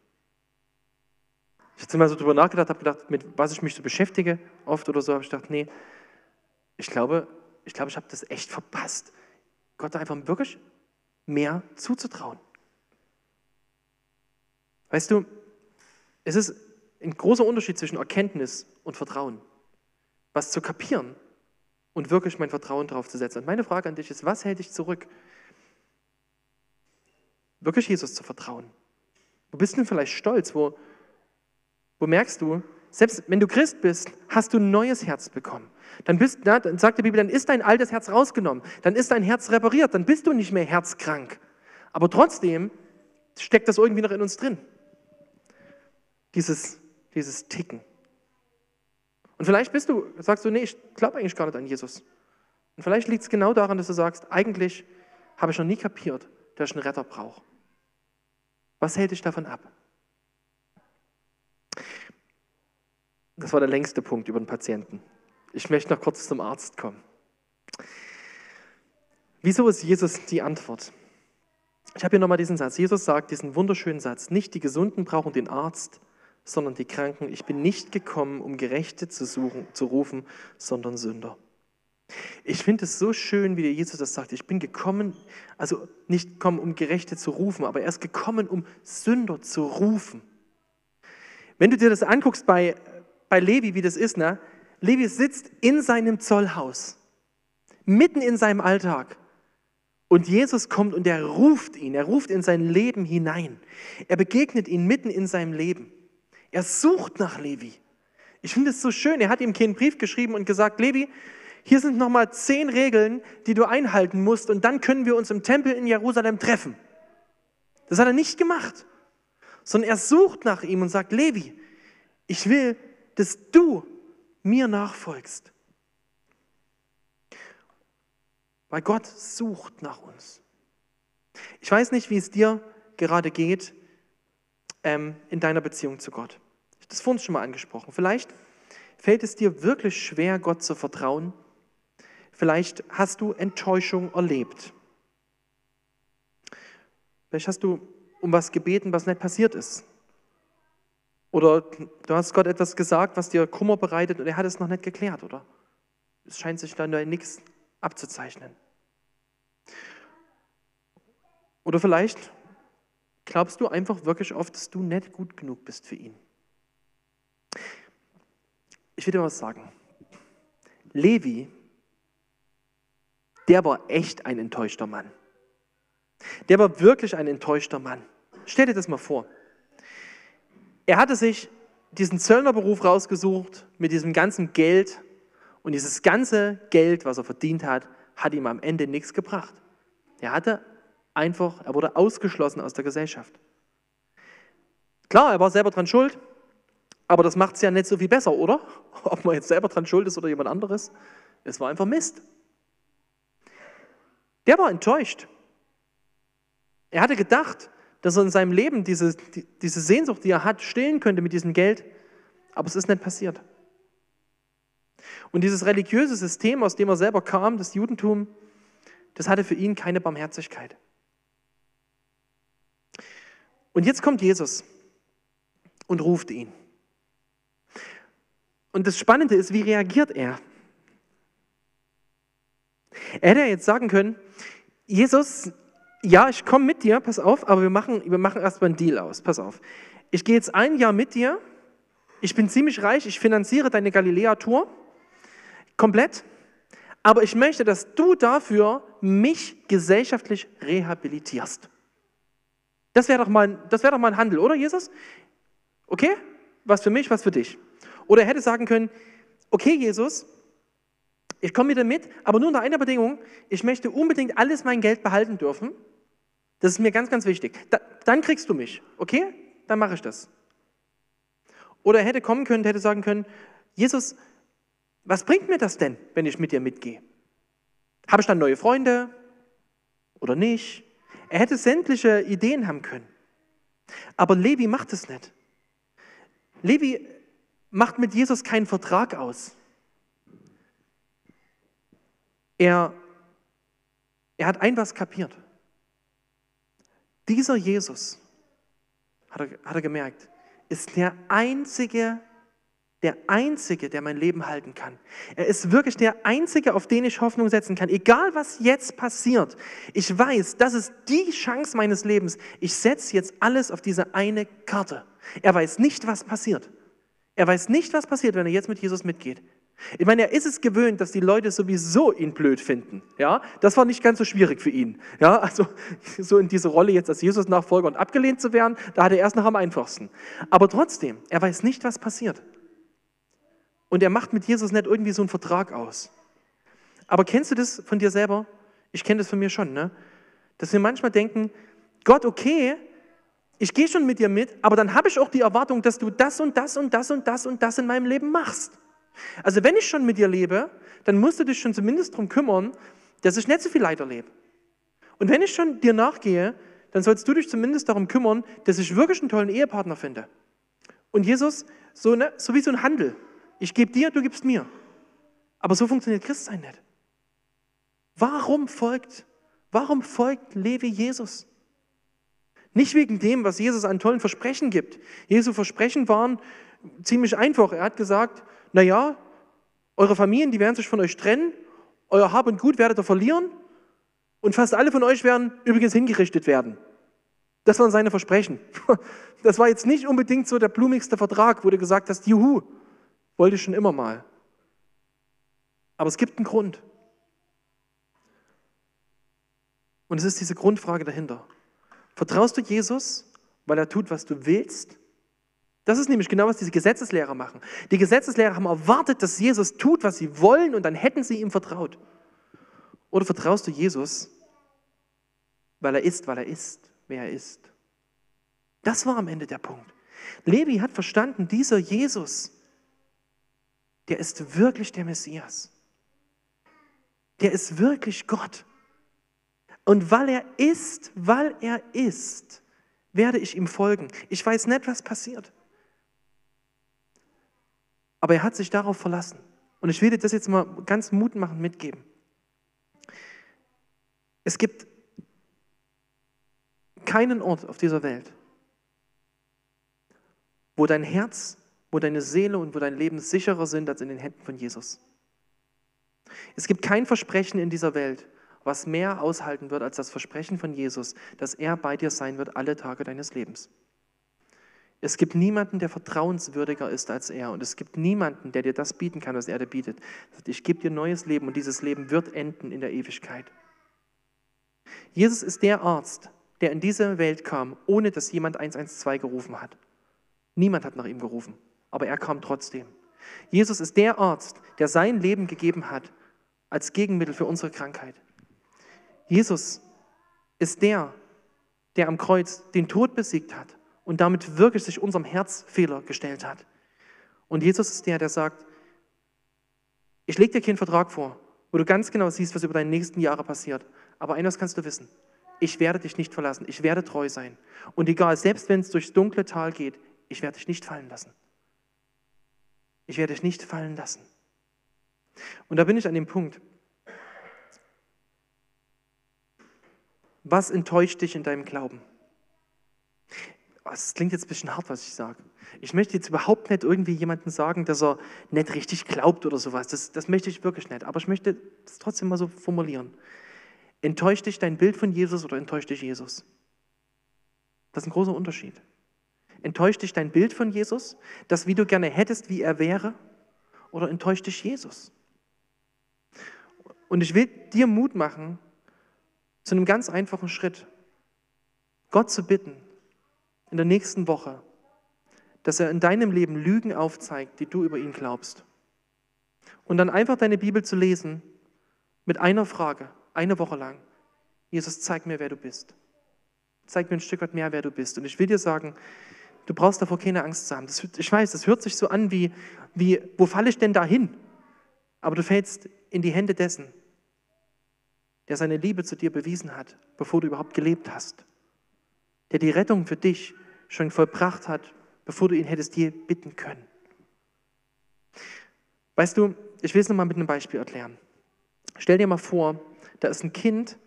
Ich habe mal so drüber nachgedacht, habe gedacht, mit was ich mich so beschäftige, oft oder so, habe ich gedacht, nee, ich glaube, ich glaube, ich habe das echt verpasst. Gott einfach wirklich mehr zuzutrauen. Weißt du, es ist ein großer Unterschied zwischen Erkenntnis und Vertrauen. Was zu kapieren und wirklich mein Vertrauen darauf zu setzen. Und meine Frage an dich ist, was hält dich zurück? wirklich Jesus zu vertrauen? Wo bist du denn vielleicht stolz? Wo, wo merkst du, selbst wenn du Christ bist, hast du ein neues Herz bekommen. Dann, bist, na, dann sagt die Bibel, dann ist dein altes Herz rausgenommen, dann ist dein Herz repariert, dann bist du nicht mehr herzkrank. Aber trotzdem steckt das irgendwie noch in uns drin. Dieses, dieses Ticken. Und vielleicht bist du, sagst du, nee, ich glaube eigentlich gar nicht an Jesus. Und vielleicht liegt es genau daran, dass du sagst, eigentlich habe ich noch nie kapiert, dass ich einen Retter brauche. Was hält dich davon ab? Das war der längste Punkt über den Patienten. Ich möchte noch kurz zum Arzt kommen. Wieso ist Jesus die Antwort? Ich habe hier nochmal diesen Satz. Jesus sagt diesen wunderschönen Satz. Nicht die Gesunden brauchen den Arzt, sondern die Kranken. Ich bin nicht gekommen, um Gerechte zu, suchen, zu rufen, sondern Sünder. Ich finde es so schön, wie der Jesus das sagt. Ich bin gekommen, also nicht gekommen, um Gerechte zu rufen, aber er ist gekommen, um Sünder zu rufen. Wenn du dir das anguckst bei bei Levi, wie das ist, ne? Levi sitzt in seinem Zollhaus, mitten in seinem Alltag. Und Jesus kommt und er ruft ihn, er ruft in sein Leben hinein. Er begegnet ihn mitten in seinem Leben. Er sucht nach Levi. Ich finde es so schön. Er hat ihm keinen Brief geschrieben und gesagt, Levi, hier sind nochmal zehn Regeln, die du einhalten musst und dann können wir uns im Tempel in Jerusalem treffen. Das hat er nicht gemacht, sondern er sucht nach ihm und sagt, Levi, ich will, dass du mir nachfolgst. Weil Gott sucht nach uns. Ich weiß nicht, wie es dir gerade geht ähm, in deiner Beziehung zu Gott. Ich habe das vorhin schon mal angesprochen. Vielleicht fällt es dir wirklich schwer, Gott zu vertrauen. Vielleicht hast du Enttäuschung erlebt. Vielleicht hast du um was gebeten, was nicht passiert ist. Oder du hast Gott etwas gesagt, was dir Kummer bereitet und er hat es noch nicht geklärt, oder? Es scheint sich dann nichts abzuzeichnen. Oder vielleicht glaubst du einfach wirklich oft, dass du nicht gut genug bist für ihn. Ich will dir was sagen. Levi, der war echt ein enttäuschter Mann. Der war wirklich ein enttäuschter Mann. Stell dir das mal vor. Er hatte sich diesen Zöllnerberuf rausgesucht mit diesem ganzen Geld und dieses ganze Geld, was er verdient hat, hat ihm am Ende nichts gebracht. Er hatte einfach, er wurde ausgeschlossen aus der Gesellschaft. Klar, er war selber dran schuld, aber das macht es ja nicht so viel besser, oder? Ob man jetzt selber dran schuld ist oder jemand anderes. Es war einfach Mist. Der war enttäuscht. Er hatte gedacht, dass er in seinem Leben diese, diese Sehnsucht, die er hat, stillen könnte mit diesem Geld, aber es ist nicht passiert. Und dieses religiöse System, aus dem er selber kam, das Judentum, das hatte für ihn keine Barmherzigkeit. Und jetzt kommt Jesus und ruft ihn. Und das Spannende ist, wie reagiert er? Er hätte jetzt sagen können, Jesus, ja, ich komme mit dir, pass auf, aber wir machen, wir machen erstmal einen Deal aus, pass auf. Ich gehe jetzt ein Jahr mit dir, ich bin ziemlich reich, ich finanziere deine Galiläa-Tour komplett, aber ich möchte, dass du dafür mich gesellschaftlich rehabilitierst. Das wäre doch, mal, wär doch mal ein Handel, oder Jesus? Okay, was für mich, was für dich. Oder er hätte sagen können, okay Jesus, ich komme wieder mit, aber nur unter einer Bedingung, ich möchte unbedingt alles mein Geld behalten dürfen das ist mir ganz, ganz wichtig. Da, dann kriegst du mich, okay? Dann mache ich das. Oder er hätte kommen können, hätte sagen können, Jesus, was bringt mir das denn, wenn ich mit dir mitgehe? Habe ich dann neue Freunde oder nicht? Er hätte sämtliche Ideen haben können. Aber Levi macht es nicht. Levi macht mit Jesus keinen Vertrag aus. Er, er hat ein was kapiert. Dieser Jesus, hat er, hat er gemerkt, ist der einzige, der einzige, der mein Leben halten kann. Er ist wirklich der einzige, auf den ich Hoffnung setzen kann. Egal was jetzt passiert, ich weiß, das ist die Chance meines Lebens. Ich setze jetzt alles auf diese eine Karte. Er weiß nicht, was passiert. Er weiß nicht, was passiert, wenn er jetzt mit Jesus mitgeht. Ich meine, er ist es gewöhnt, dass die Leute sowieso ihn blöd finden. Ja, das war nicht ganz so schwierig für ihn. Ja, also so in diese Rolle jetzt als Jesus-Nachfolger und abgelehnt zu werden, da hat er erst noch am einfachsten. Aber trotzdem, er weiß nicht, was passiert. Und er macht mit Jesus nicht irgendwie so einen Vertrag aus. Aber kennst du das von dir selber? Ich kenne das von mir schon, ne? Dass wir manchmal denken, Gott, okay, ich gehe schon mit dir mit, aber dann habe ich auch die Erwartung, dass du das und das und das und das und das in meinem Leben machst. Also wenn ich schon mit dir lebe, dann musst du dich schon zumindest darum kümmern, dass ich nicht so viel Leid erlebe. Und wenn ich schon dir nachgehe, dann sollst du dich zumindest darum kümmern, dass ich wirklich einen tollen Ehepartner finde. Und Jesus, so, ne, so wie so ein Handel. Ich gebe dir, du gibst mir. Aber so funktioniert Christsein nicht. Warum folgt, warum folgt Levi Jesus? Nicht wegen dem, was Jesus an tollen Versprechen gibt. Jesu Versprechen waren ziemlich einfach. Er hat gesagt, naja, eure Familien, die werden sich von euch trennen, euer Hab und Gut werdet ihr verlieren und fast alle von euch werden übrigens hingerichtet werden. Das waren seine Versprechen. Das war jetzt nicht unbedingt so der blumigste Vertrag, wo du gesagt hast, juhu, wollte ich schon immer mal. Aber es gibt einen Grund. Und es ist diese Grundfrage dahinter. Vertraust du Jesus, weil er tut, was du willst? Das ist nämlich genau, was diese Gesetzeslehrer machen. Die Gesetzeslehrer haben erwartet, dass Jesus tut, was sie wollen, und dann hätten sie ihm vertraut. Oder vertraust du Jesus, weil er ist, weil er ist, wer er ist? Das war am Ende der Punkt. Levi hat verstanden, dieser Jesus, der ist wirklich der Messias. Der ist wirklich Gott. Und weil er ist, weil er ist, werde ich ihm folgen. Ich weiß nicht, was passiert. Aber er hat sich darauf verlassen. Und ich will dir das jetzt mal ganz mutmachend mitgeben. Es gibt keinen Ort auf dieser Welt, wo dein Herz, wo deine Seele und wo dein Leben sicherer sind als in den Händen von Jesus. Es gibt kein Versprechen in dieser Welt, was mehr aushalten wird als das Versprechen von Jesus, dass er bei dir sein wird alle Tage deines Lebens. Es gibt niemanden, der vertrauenswürdiger ist als er. Und es gibt niemanden, der dir das bieten kann, was er dir bietet. Ich gebe dir neues Leben und dieses Leben wird enden in der Ewigkeit. Jesus ist der Arzt, der in diese Welt kam, ohne dass jemand 112 gerufen hat. Niemand hat nach ihm gerufen, aber er kam trotzdem. Jesus ist der Arzt, der sein Leben gegeben hat als Gegenmittel für unsere Krankheit. Jesus ist der, der am Kreuz den Tod besiegt hat und damit wirklich sich unserem Herzfehler gestellt hat. Und Jesus ist der, der sagt, ich lege dir keinen Vertrag vor, wo du ganz genau siehst, was über deine nächsten Jahre passiert. Aber eines kannst du wissen, ich werde dich nicht verlassen, ich werde treu sein. Und egal, selbst wenn es durchs dunkle Tal geht, ich werde dich nicht fallen lassen. Ich werde dich nicht fallen lassen. Und da bin ich an dem Punkt. Was enttäuscht dich in deinem Glauben? es klingt jetzt ein bisschen hart, was ich sage. Ich möchte jetzt überhaupt nicht irgendwie jemandem sagen, dass er nicht richtig glaubt oder sowas. Das, das möchte ich wirklich nicht. Aber ich möchte es trotzdem mal so formulieren. Enttäuscht dich dein Bild von Jesus oder enttäuscht dich Jesus? Das ist ein großer Unterschied. Enttäuscht dich dein Bild von Jesus, das wie du gerne hättest, wie er wäre? Oder enttäuscht dich Jesus? Und ich will dir Mut machen zu einem ganz einfachen Schritt. Gott zu bitten, in der nächsten Woche, dass er in deinem Leben Lügen aufzeigt, die du über ihn glaubst. Und dann einfach deine Bibel zu lesen mit einer Frage, eine Woche lang. Jesus, zeig mir, wer du bist. Zeig mir ein Stück weit mehr, wer du bist. Und ich will dir sagen, du brauchst davor keine Angst zu haben. Das, ich weiß, das hört sich so an wie, wie, wo falle ich denn da hin? Aber du fällst in die Hände dessen, der seine Liebe zu dir bewiesen hat, bevor du überhaupt gelebt hast der die Rettung für dich schon vollbracht hat, bevor du ihn hättest je bitten können. Weißt du, ich will es nochmal mit einem Beispiel erklären. Stell dir mal vor, da ist ein Kind,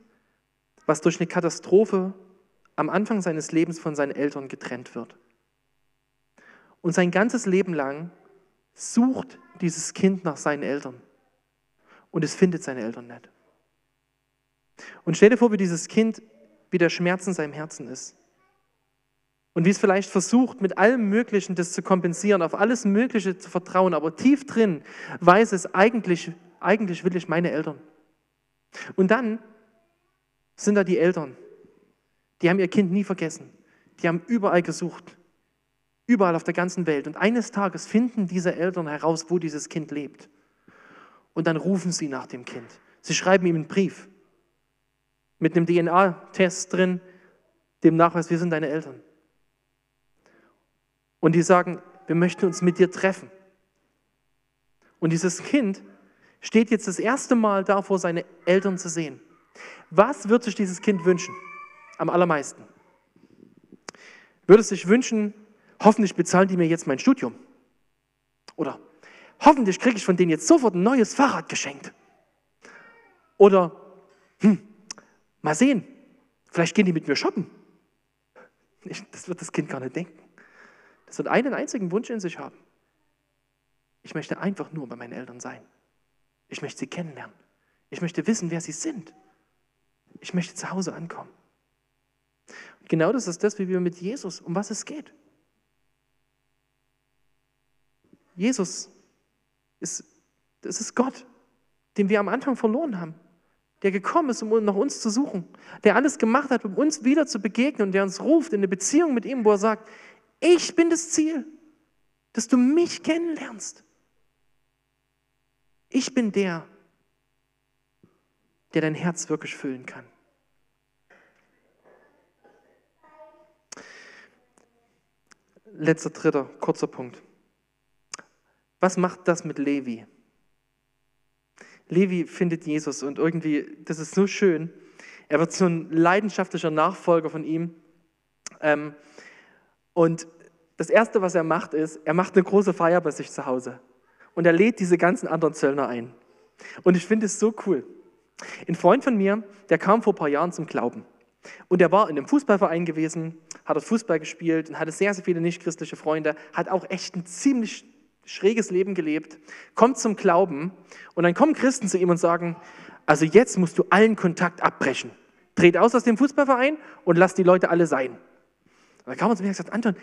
was durch eine Katastrophe am Anfang seines Lebens von seinen Eltern getrennt wird. Und sein ganzes Leben lang sucht dieses Kind nach seinen Eltern. Und es findet seine Eltern nicht. Und stell dir vor, wie dieses Kind, wie der Schmerz in seinem Herzen ist. Und wie es vielleicht versucht, mit allem Möglichen das zu kompensieren, auf alles Mögliche zu vertrauen, aber tief drin weiß es, eigentlich, eigentlich will ich meine Eltern. Und dann sind da die Eltern, die haben ihr Kind nie vergessen. Die haben überall gesucht, überall auf der ganzen Welt. Und eines Tages finden diese Eltern heraus, wo dieses Kind lebt. Und dann rufen sie nach dem Kind. Sie schreiben ihm einen Brief mit einem DNA-Test drin, dem Nachweis, wir sind deine Eltern. Und die sagen, wir möchten uns mit dir treffen. Und dieses Kind steht jetzt das erste Mal davor, seine Eltern zu sehen. Was wird sich dieses Kind wünschen? Am allermeisten. Würde es sich wünschen, hoffentlich bezahlen die mir jetzt mein Studium. Oder hoffentlich kriege ich von denen jetzt sofort ein neues Fahrrad geschenkt. Oder, hm, mal sehen, vielleicht gehen die mit mir shoppen. Das wird das Kind gar nicht denken. Das wird einen einzigen Wunsch in sich haben. Ich möchte einfach nur bei meinen Eltern sein. Ich möchte sie kennenlernen. Ich möchte wissen, wer sie sind. Ich möchte zu Hause ankommen. Und genau das ist das, wie wir mit Jesus, um was es geht. Jesus ist, das ist Gott, den wir am Anfang verloren haben, der gekommen ist, um nach uns zu suchen, der alles gemacht hat, um uns wieder zu begegnen und der uns ruft in eine Beziehung mit ihm, wo er sagt, ich bin das Ziel, dass du mich kennenlernst. Ich bin der, der dein Herz wirklich füllen kann. Letzter, dritter, kurzer Punkt. Was macht das mit Levi? Levi findet Jesus und irgendwie, das ist so schön. Er wird so ein leidenschaftlicher Nachfolger von ihm. Ähm, und das Erste, was er macht, ist, er macht eine große Feier bei sich zu Hause. Und er lädt diese ganzen anderen Zöllner ein. Und ich finde es so cool. Ein Freund von mir, der kam vor ein paar Jahren zum Glauben. Und er war in einem Fußballverein gewesen, hat dort Fußball gespielt und hatte sehr, sehr viele nichtchristliche Freunde, hat auch echt ein ziemlich schräges Leben gelebt, kommt zum Glauben und dann kommen Christen zu ihm und sagen, also jetzt musst du allen Kontakt abbrechen. Dreht aus aus dem Fußballverein und lass die Leute alle sein. Und dann kam er zu mir und gesagt, Anton,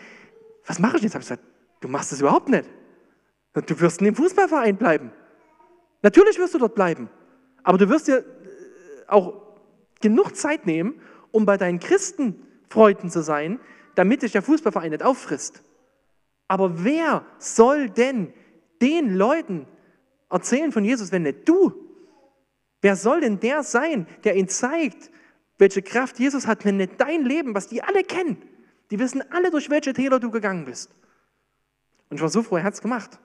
was mache ich jetzt? Ich habe gesagt, du machst das überhaupt nicht. Du wirst in dem Fußballverein bleiben. Natürlich wirst du dort bleiben. Aber du wirst dir äh, auch genug Zeit nehmen, um bei deinen Christenfreunden zu sein, damit dich der Fußballverein nicht auffrisst. Aber wer soll denn den Leuten erzählen von Jesus, wenn nicht du? Wer soll denn der sein, der ihnen zeigt, welche Kraft Jesus hat, wenn nicht dein Leben, was die alle kennen? Die wissen alle, durch welche Täler du gegangen bist. Und ich war so froh, er hat es gemacht.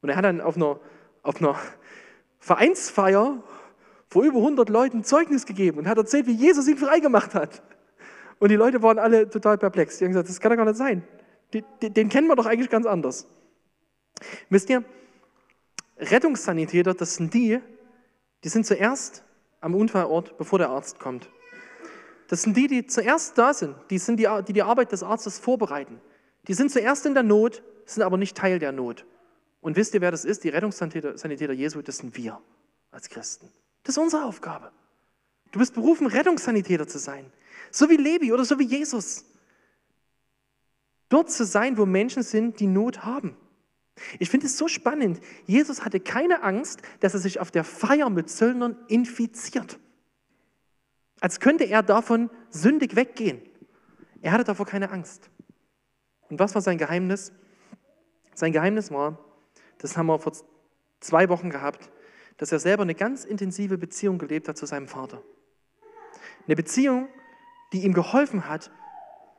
Und er hat dann auf einer, auf einer Vereinsfeier vor über 100 Leuten Zeugnis gegeben und hat erzählt, wie Jesus ihn freigemacht hat. Und die Leute waren alle total perplex. Die haben gesagt, das kann doch gar nicht sein. Den, den kennen wir doch eigentlich ganz anders. Wisst ihr, Rettungssanitäter, das sind die, die sind zuerst am Unfallort, bevor der Arzt kommt. Das sind die, die zuerst da sind, die sind die, die die Arbeit des Arztes vorbereiten. Die sind zuerst in der Not, sind aber nicht Teil der Not. Und wisst ihr, wer das ist? Die Rettungssanitäter Jesu, das sind wir als Christen. Das ist unsere Aufgabe. Du bist berufen, Rettungssanitäter zu sein. So wie Levi oder so wie Jesus. Dort zu sein, wo Menschen sind, die Not haben. Ich finde es so spannend. Jesus hatte keine Angst, dass er sich auf der Feier mit Zöllnern infiziert. Als könnte er davon sündig weggehen. Er hatte davor keine Angst. Und was war sein Geheimnis? Sein Geheimnis war, das haben wir vor zwei Wochen gehabt, dass er selber eine ganz intensive Beziehung gelebt hat zu seinem Vater. Eine Beziehung, die ihm geholfen hat,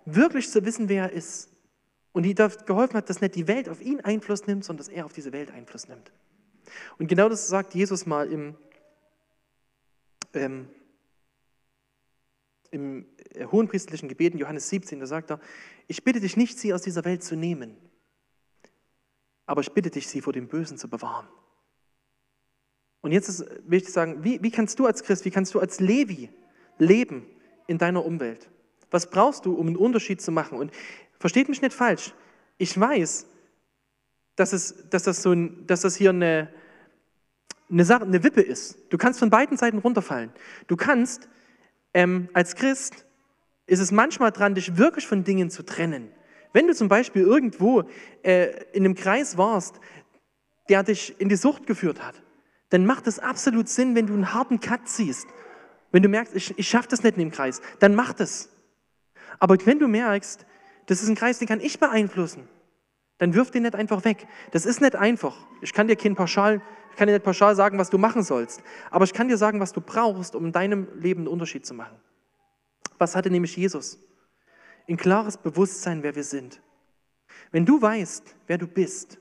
wirklich zu wissen, wer er ist. Und die geholfen hat, dass nicht die Welt auf ihn Einfluss nimmt, sondern dass er auf diese Welt Einfluss nimmt. Und genau das sagt Jesus mal im, ähm, im äh, hohenpriesterlichen Gebet in Johannes 17, da sagt er, ich bitte dich nicht, sie aus dieser Welt zu nehmen, aber ich bitte dich, sie vor dem Bösen zu bewahren. Und jetzt ist, will ich sagen, wie, wie kannst du als Christ, wie kannst du als Levi leben in deiner Umwelt? Was brauchst du, um einen Unterschied zu machen? Und versteht mich nicht falsch, ich weiß, dass, es, dass, das, so ein, dass das hier eine, eine, Sache, eine Wippe ist. Du kannst von beiden Seiten runterfallen. Du kannst ähm, als Christ, ist es manchmal dran, dich wirklich von Dingen zu trennen. Wenn du zum Beispiel irgendwo äh, in einem Kreis warst, der dich in die Sucht geführt hat, dann macht es absolut Sinn, wenn du einen harten Cut ziehst. Wenn du merkst, ich, ich schaffe das nicht in dem Kreis, dann mach das. Aber wenn du merkst, das ist ein Kreis, den kann ich beeinflussen, dann wirf den nicht einfach weg. Das ist nicht einfach. Ich kann dir kein pauschal, ich kann dir nicht pauschal sagen, was du machen sollst. Aber ich kann dir sagen, was du brauchst, um in deinem Leben einen Unterschied zu machen. Was hatte nämlich Jesus? Ein klares Bewusstsein, wer wir sind. Wenn du weißt, wer du bist,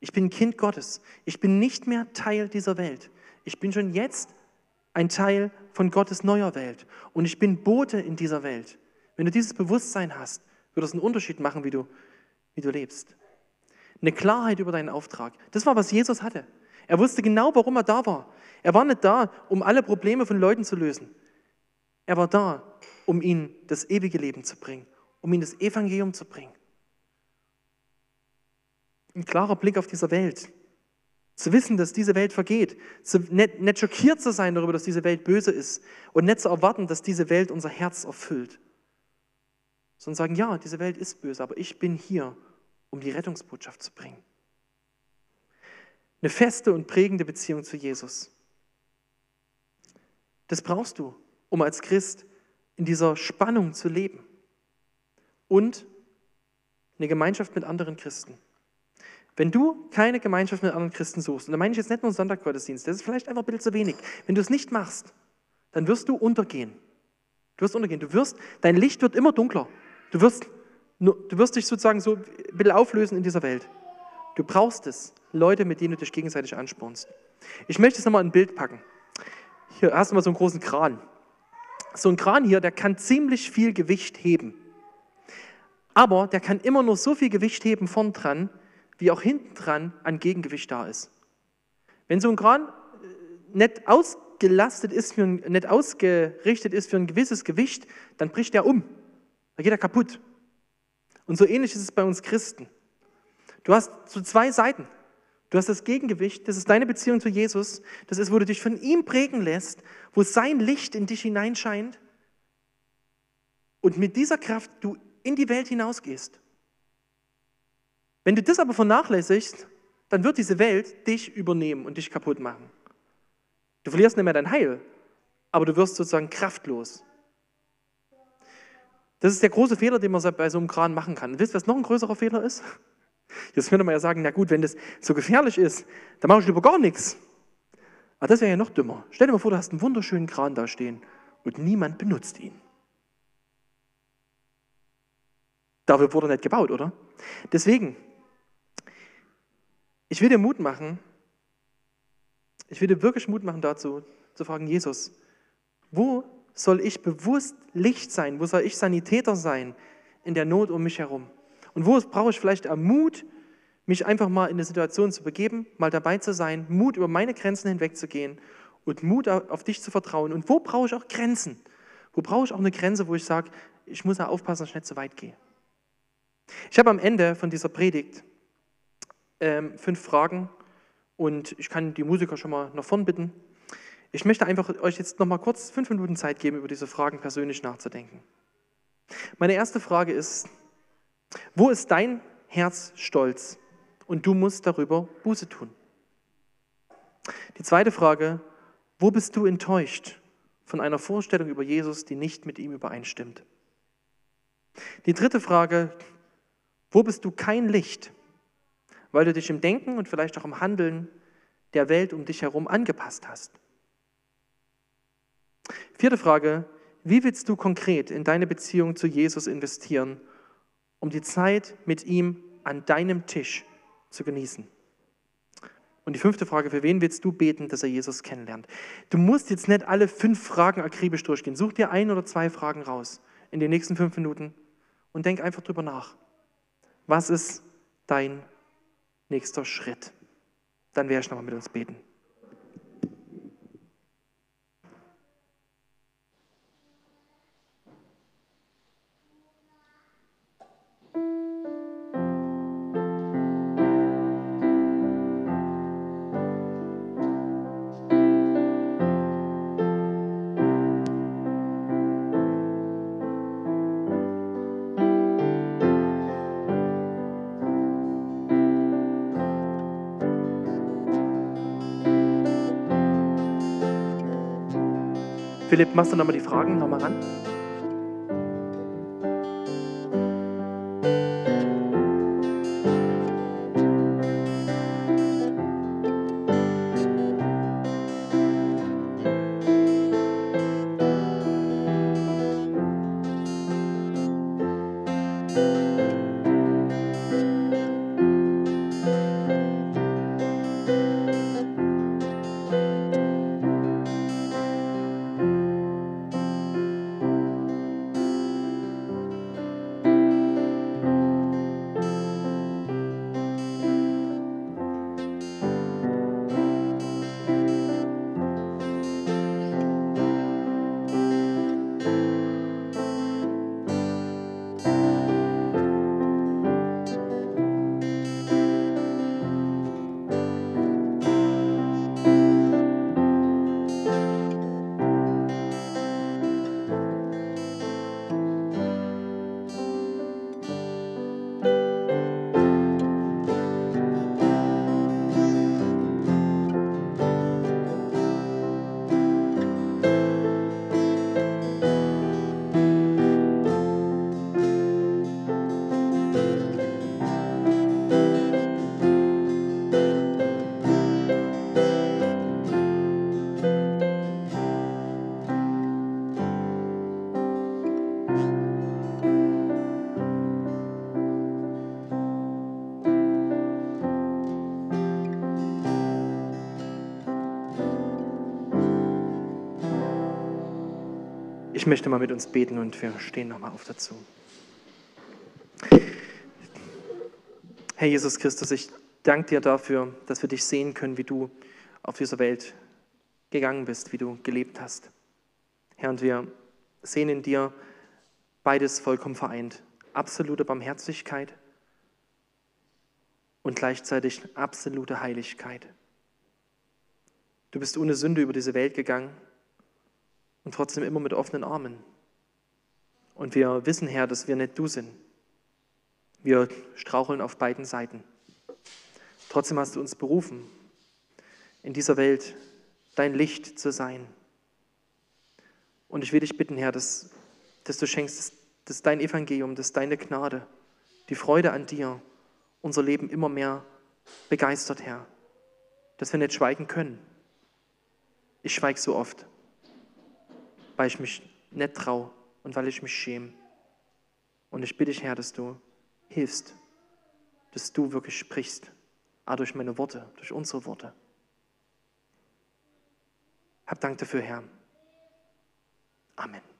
ich bin Kind Gottes, ich bin nicht mehr Teil dieser Welt, ich bin schon jetzt ein Teil von Gottes neuer Welt und ich bin Bote in dieser Welt. Wenn du dieses Bewusstsein hast, wird das einen Unterschied machen, wie du, wie du lebst. Eine Klarheit über deinen Auftrag. Das war, was Jesus hatte. Er wusste genau, warum er da war. Er war nicht da, um alle Probleme von Leuten zu lösen. Er war da, um ihnen das ewige Leben zu bringen, um ihnen das Evangelium zu bringen. Ein klarer Blick auf diese Welt. Zu wissen, dass diese Welt vergeht. Zu, nicht, nicht schockiert zu sein darüber, dass diese Welt böse ist. Und nicht zu erwarten, dass diese Welt unser Herz erfüllt. Sondern sagen, ja, diese Welt ist böse, aber ich bin hier, um die Rettungsbotschaft zu bringen. Eine feste und prägende Beziehung zu Jesus. Das brauchst du, um als Christ in dieser Spannung zu leben. Und eine Gemeinschaft mit anderen Christen. Wenn du keine Gemeinschaft mit anderen Christen suchst, und da meine ich jetzt nicht nur Sonntaggottesdienst, das ist vielleicht einfach ein bisschen zu wenig. Wenn du es nicht machst, dann wirst du untergehen. Du wirst untergehen. Du wirst, dein Licht wird immer dunkler. Du wirst, du wirst dich sozusagen so ein bisschen auflösen in dieser Welt. Du brauchst es. Leute, mit denen du dich gegenseitig anspornst. Ich möchte es nochmal in ein Bild packen. Hier hast du mal so einen großen Kran. So ein Kran hier, der kann ziemlich viel Gewicht heben. Aber der kann immer nur so viel Gewicht heben vorn dran, wie auch hinten dran an Gegengewicht da ist. Wenn so ein Kran äh, nicht ausgelastet ist, nicht ausgerichtet ist für ein gewisses Gewicht, dann bricht er um. Dann geht er kaputt. Und so ähnlich ist es bei uns Christen. Du hast so zwei Seiten. Du hast das Gegengewicht, das ist deine Beziehung zu Jesus, das ist, wo du dich von ihm prägen lässt, wo sein Licht in dich hineinscheint und mit dieser Kraft du in die Welt hinausgehst. Wenn du das aber vernachlässigst, dann wird diese Welt dich übernehmen und dich kaputt machen. Du verlierst nicht mehr dein Heil, aber du wirst sozusagen kraftlos. Das ist der große Fehler, den man bei so einem Kran machen kann. wisst ihr, was noch ein größerer Fehler ist? Jetzt könnte man ja sagen, na gut, wenn das so gefährlich ist, dann mache ich lieber gar nichts. Aber das wäre ja noch dümmer. Stell dir mal vor, du hast einen wunderschönen Kran da stehen und niemand benutzt ihn. Dafür wurde er nicht gebaut, oder? Deswegen, ich will dir Mut machen, ich will dir wirklich Mut machen dazu, zu fragen, Jesus, wo soll ich bewusst Licht sein? Wo soll ich Sanitäter sein in der Not um mich herum? Und wo brauche ich vielleicht Mut, mich einfach mal in eine Situation zu begeben, mal dabei zu sein, Mut über meine Grenzen hinwegzugehen und Mut auf dich zu vertrauen. Und wo brauche ich auch Grenzen? Wo brauche ich auch eine Grenze, wo ich sage, ich muss ja aufpassen, dass ich nicht zu weit gehe? Ich habe am Ende von dieser Predigt ähm, fünf Fragen und ich kann die Musiker schon mal nach vorn bitten. Ich möchte einfach euch jetzt noch mal kurz fünf Minuten Zeit geben, über diese Fragen persönlich nachzudenken. Meine erste Frage ist, wo ist dein Herz stolz? Und du musst darüber Buße tun. Die zweite Frage, wo bist du enttäuscht von einer Vorstellung über Jesus, die nicht mit ihm übereinstimmt? Die dritte Frage, wo bist du kein Licht, weil du dich im Denken und vielleicht auch im Handeln der Welt um dich herum angepasst hast? Vierte Frage, wie willst du konkret in deine Beziehung zu Jesus investieren, um die Zeit mit ihm an deinem Tisch zu genießen? Und die fünfte Frage, für wen willst du beten, dass er Jesus kennenlernt? Du musst jetzt nicht alle fünf Fragen akribisch durchgehen. Such dir ein oder zwei Fragen raus in den nächsten fünf Minuten und denk einfach drüber nach. Was ist dein nächster Schritt? Dann werde ich nochmal mit uns beten. Philipp, machst du nochmal die Fragen nochmal ran? Ich möchte mal mit uns beten und wir stehen nochmal auf dazu. Herr Jesus Christus, ich danke dir dafür, dass wir dich sehen können, wie du auf dieser Welt gegangen bist, wie du gelebt hast. Herr, und wir sehen in dir beides vollkommen vereint. Absolute Barmherzigkeit und gleichzeitig absolute Heiligkeit. Du bist ohne Sünde über diese Welt gegangen und trotzdem immer mit offenen Armen. Und wir wissen, Herr, dass wir nicht du sind. Wir straucheln auf beiden Seiten. Trotzdem hast du uns berufen, in dieser Welt dein Licht zu sein. Und ich will dich bitten, Herr, dass, dass du schenkst, dass, dass dein Evangelium, dass deine Gnade, die Freude an dir unser Leben immer mehr begeistert, Herr. Dass wir nicht schweigen können. Ich schweige so oft weil ich mich nicht traue und weil ich mich schäme. Und ich bitte dich, Herr, dass du hilfst, dass du wirklich sprichst, auch durch meine Worte, durch unsere Worte. Hab Dank dafür, Herr. Amen.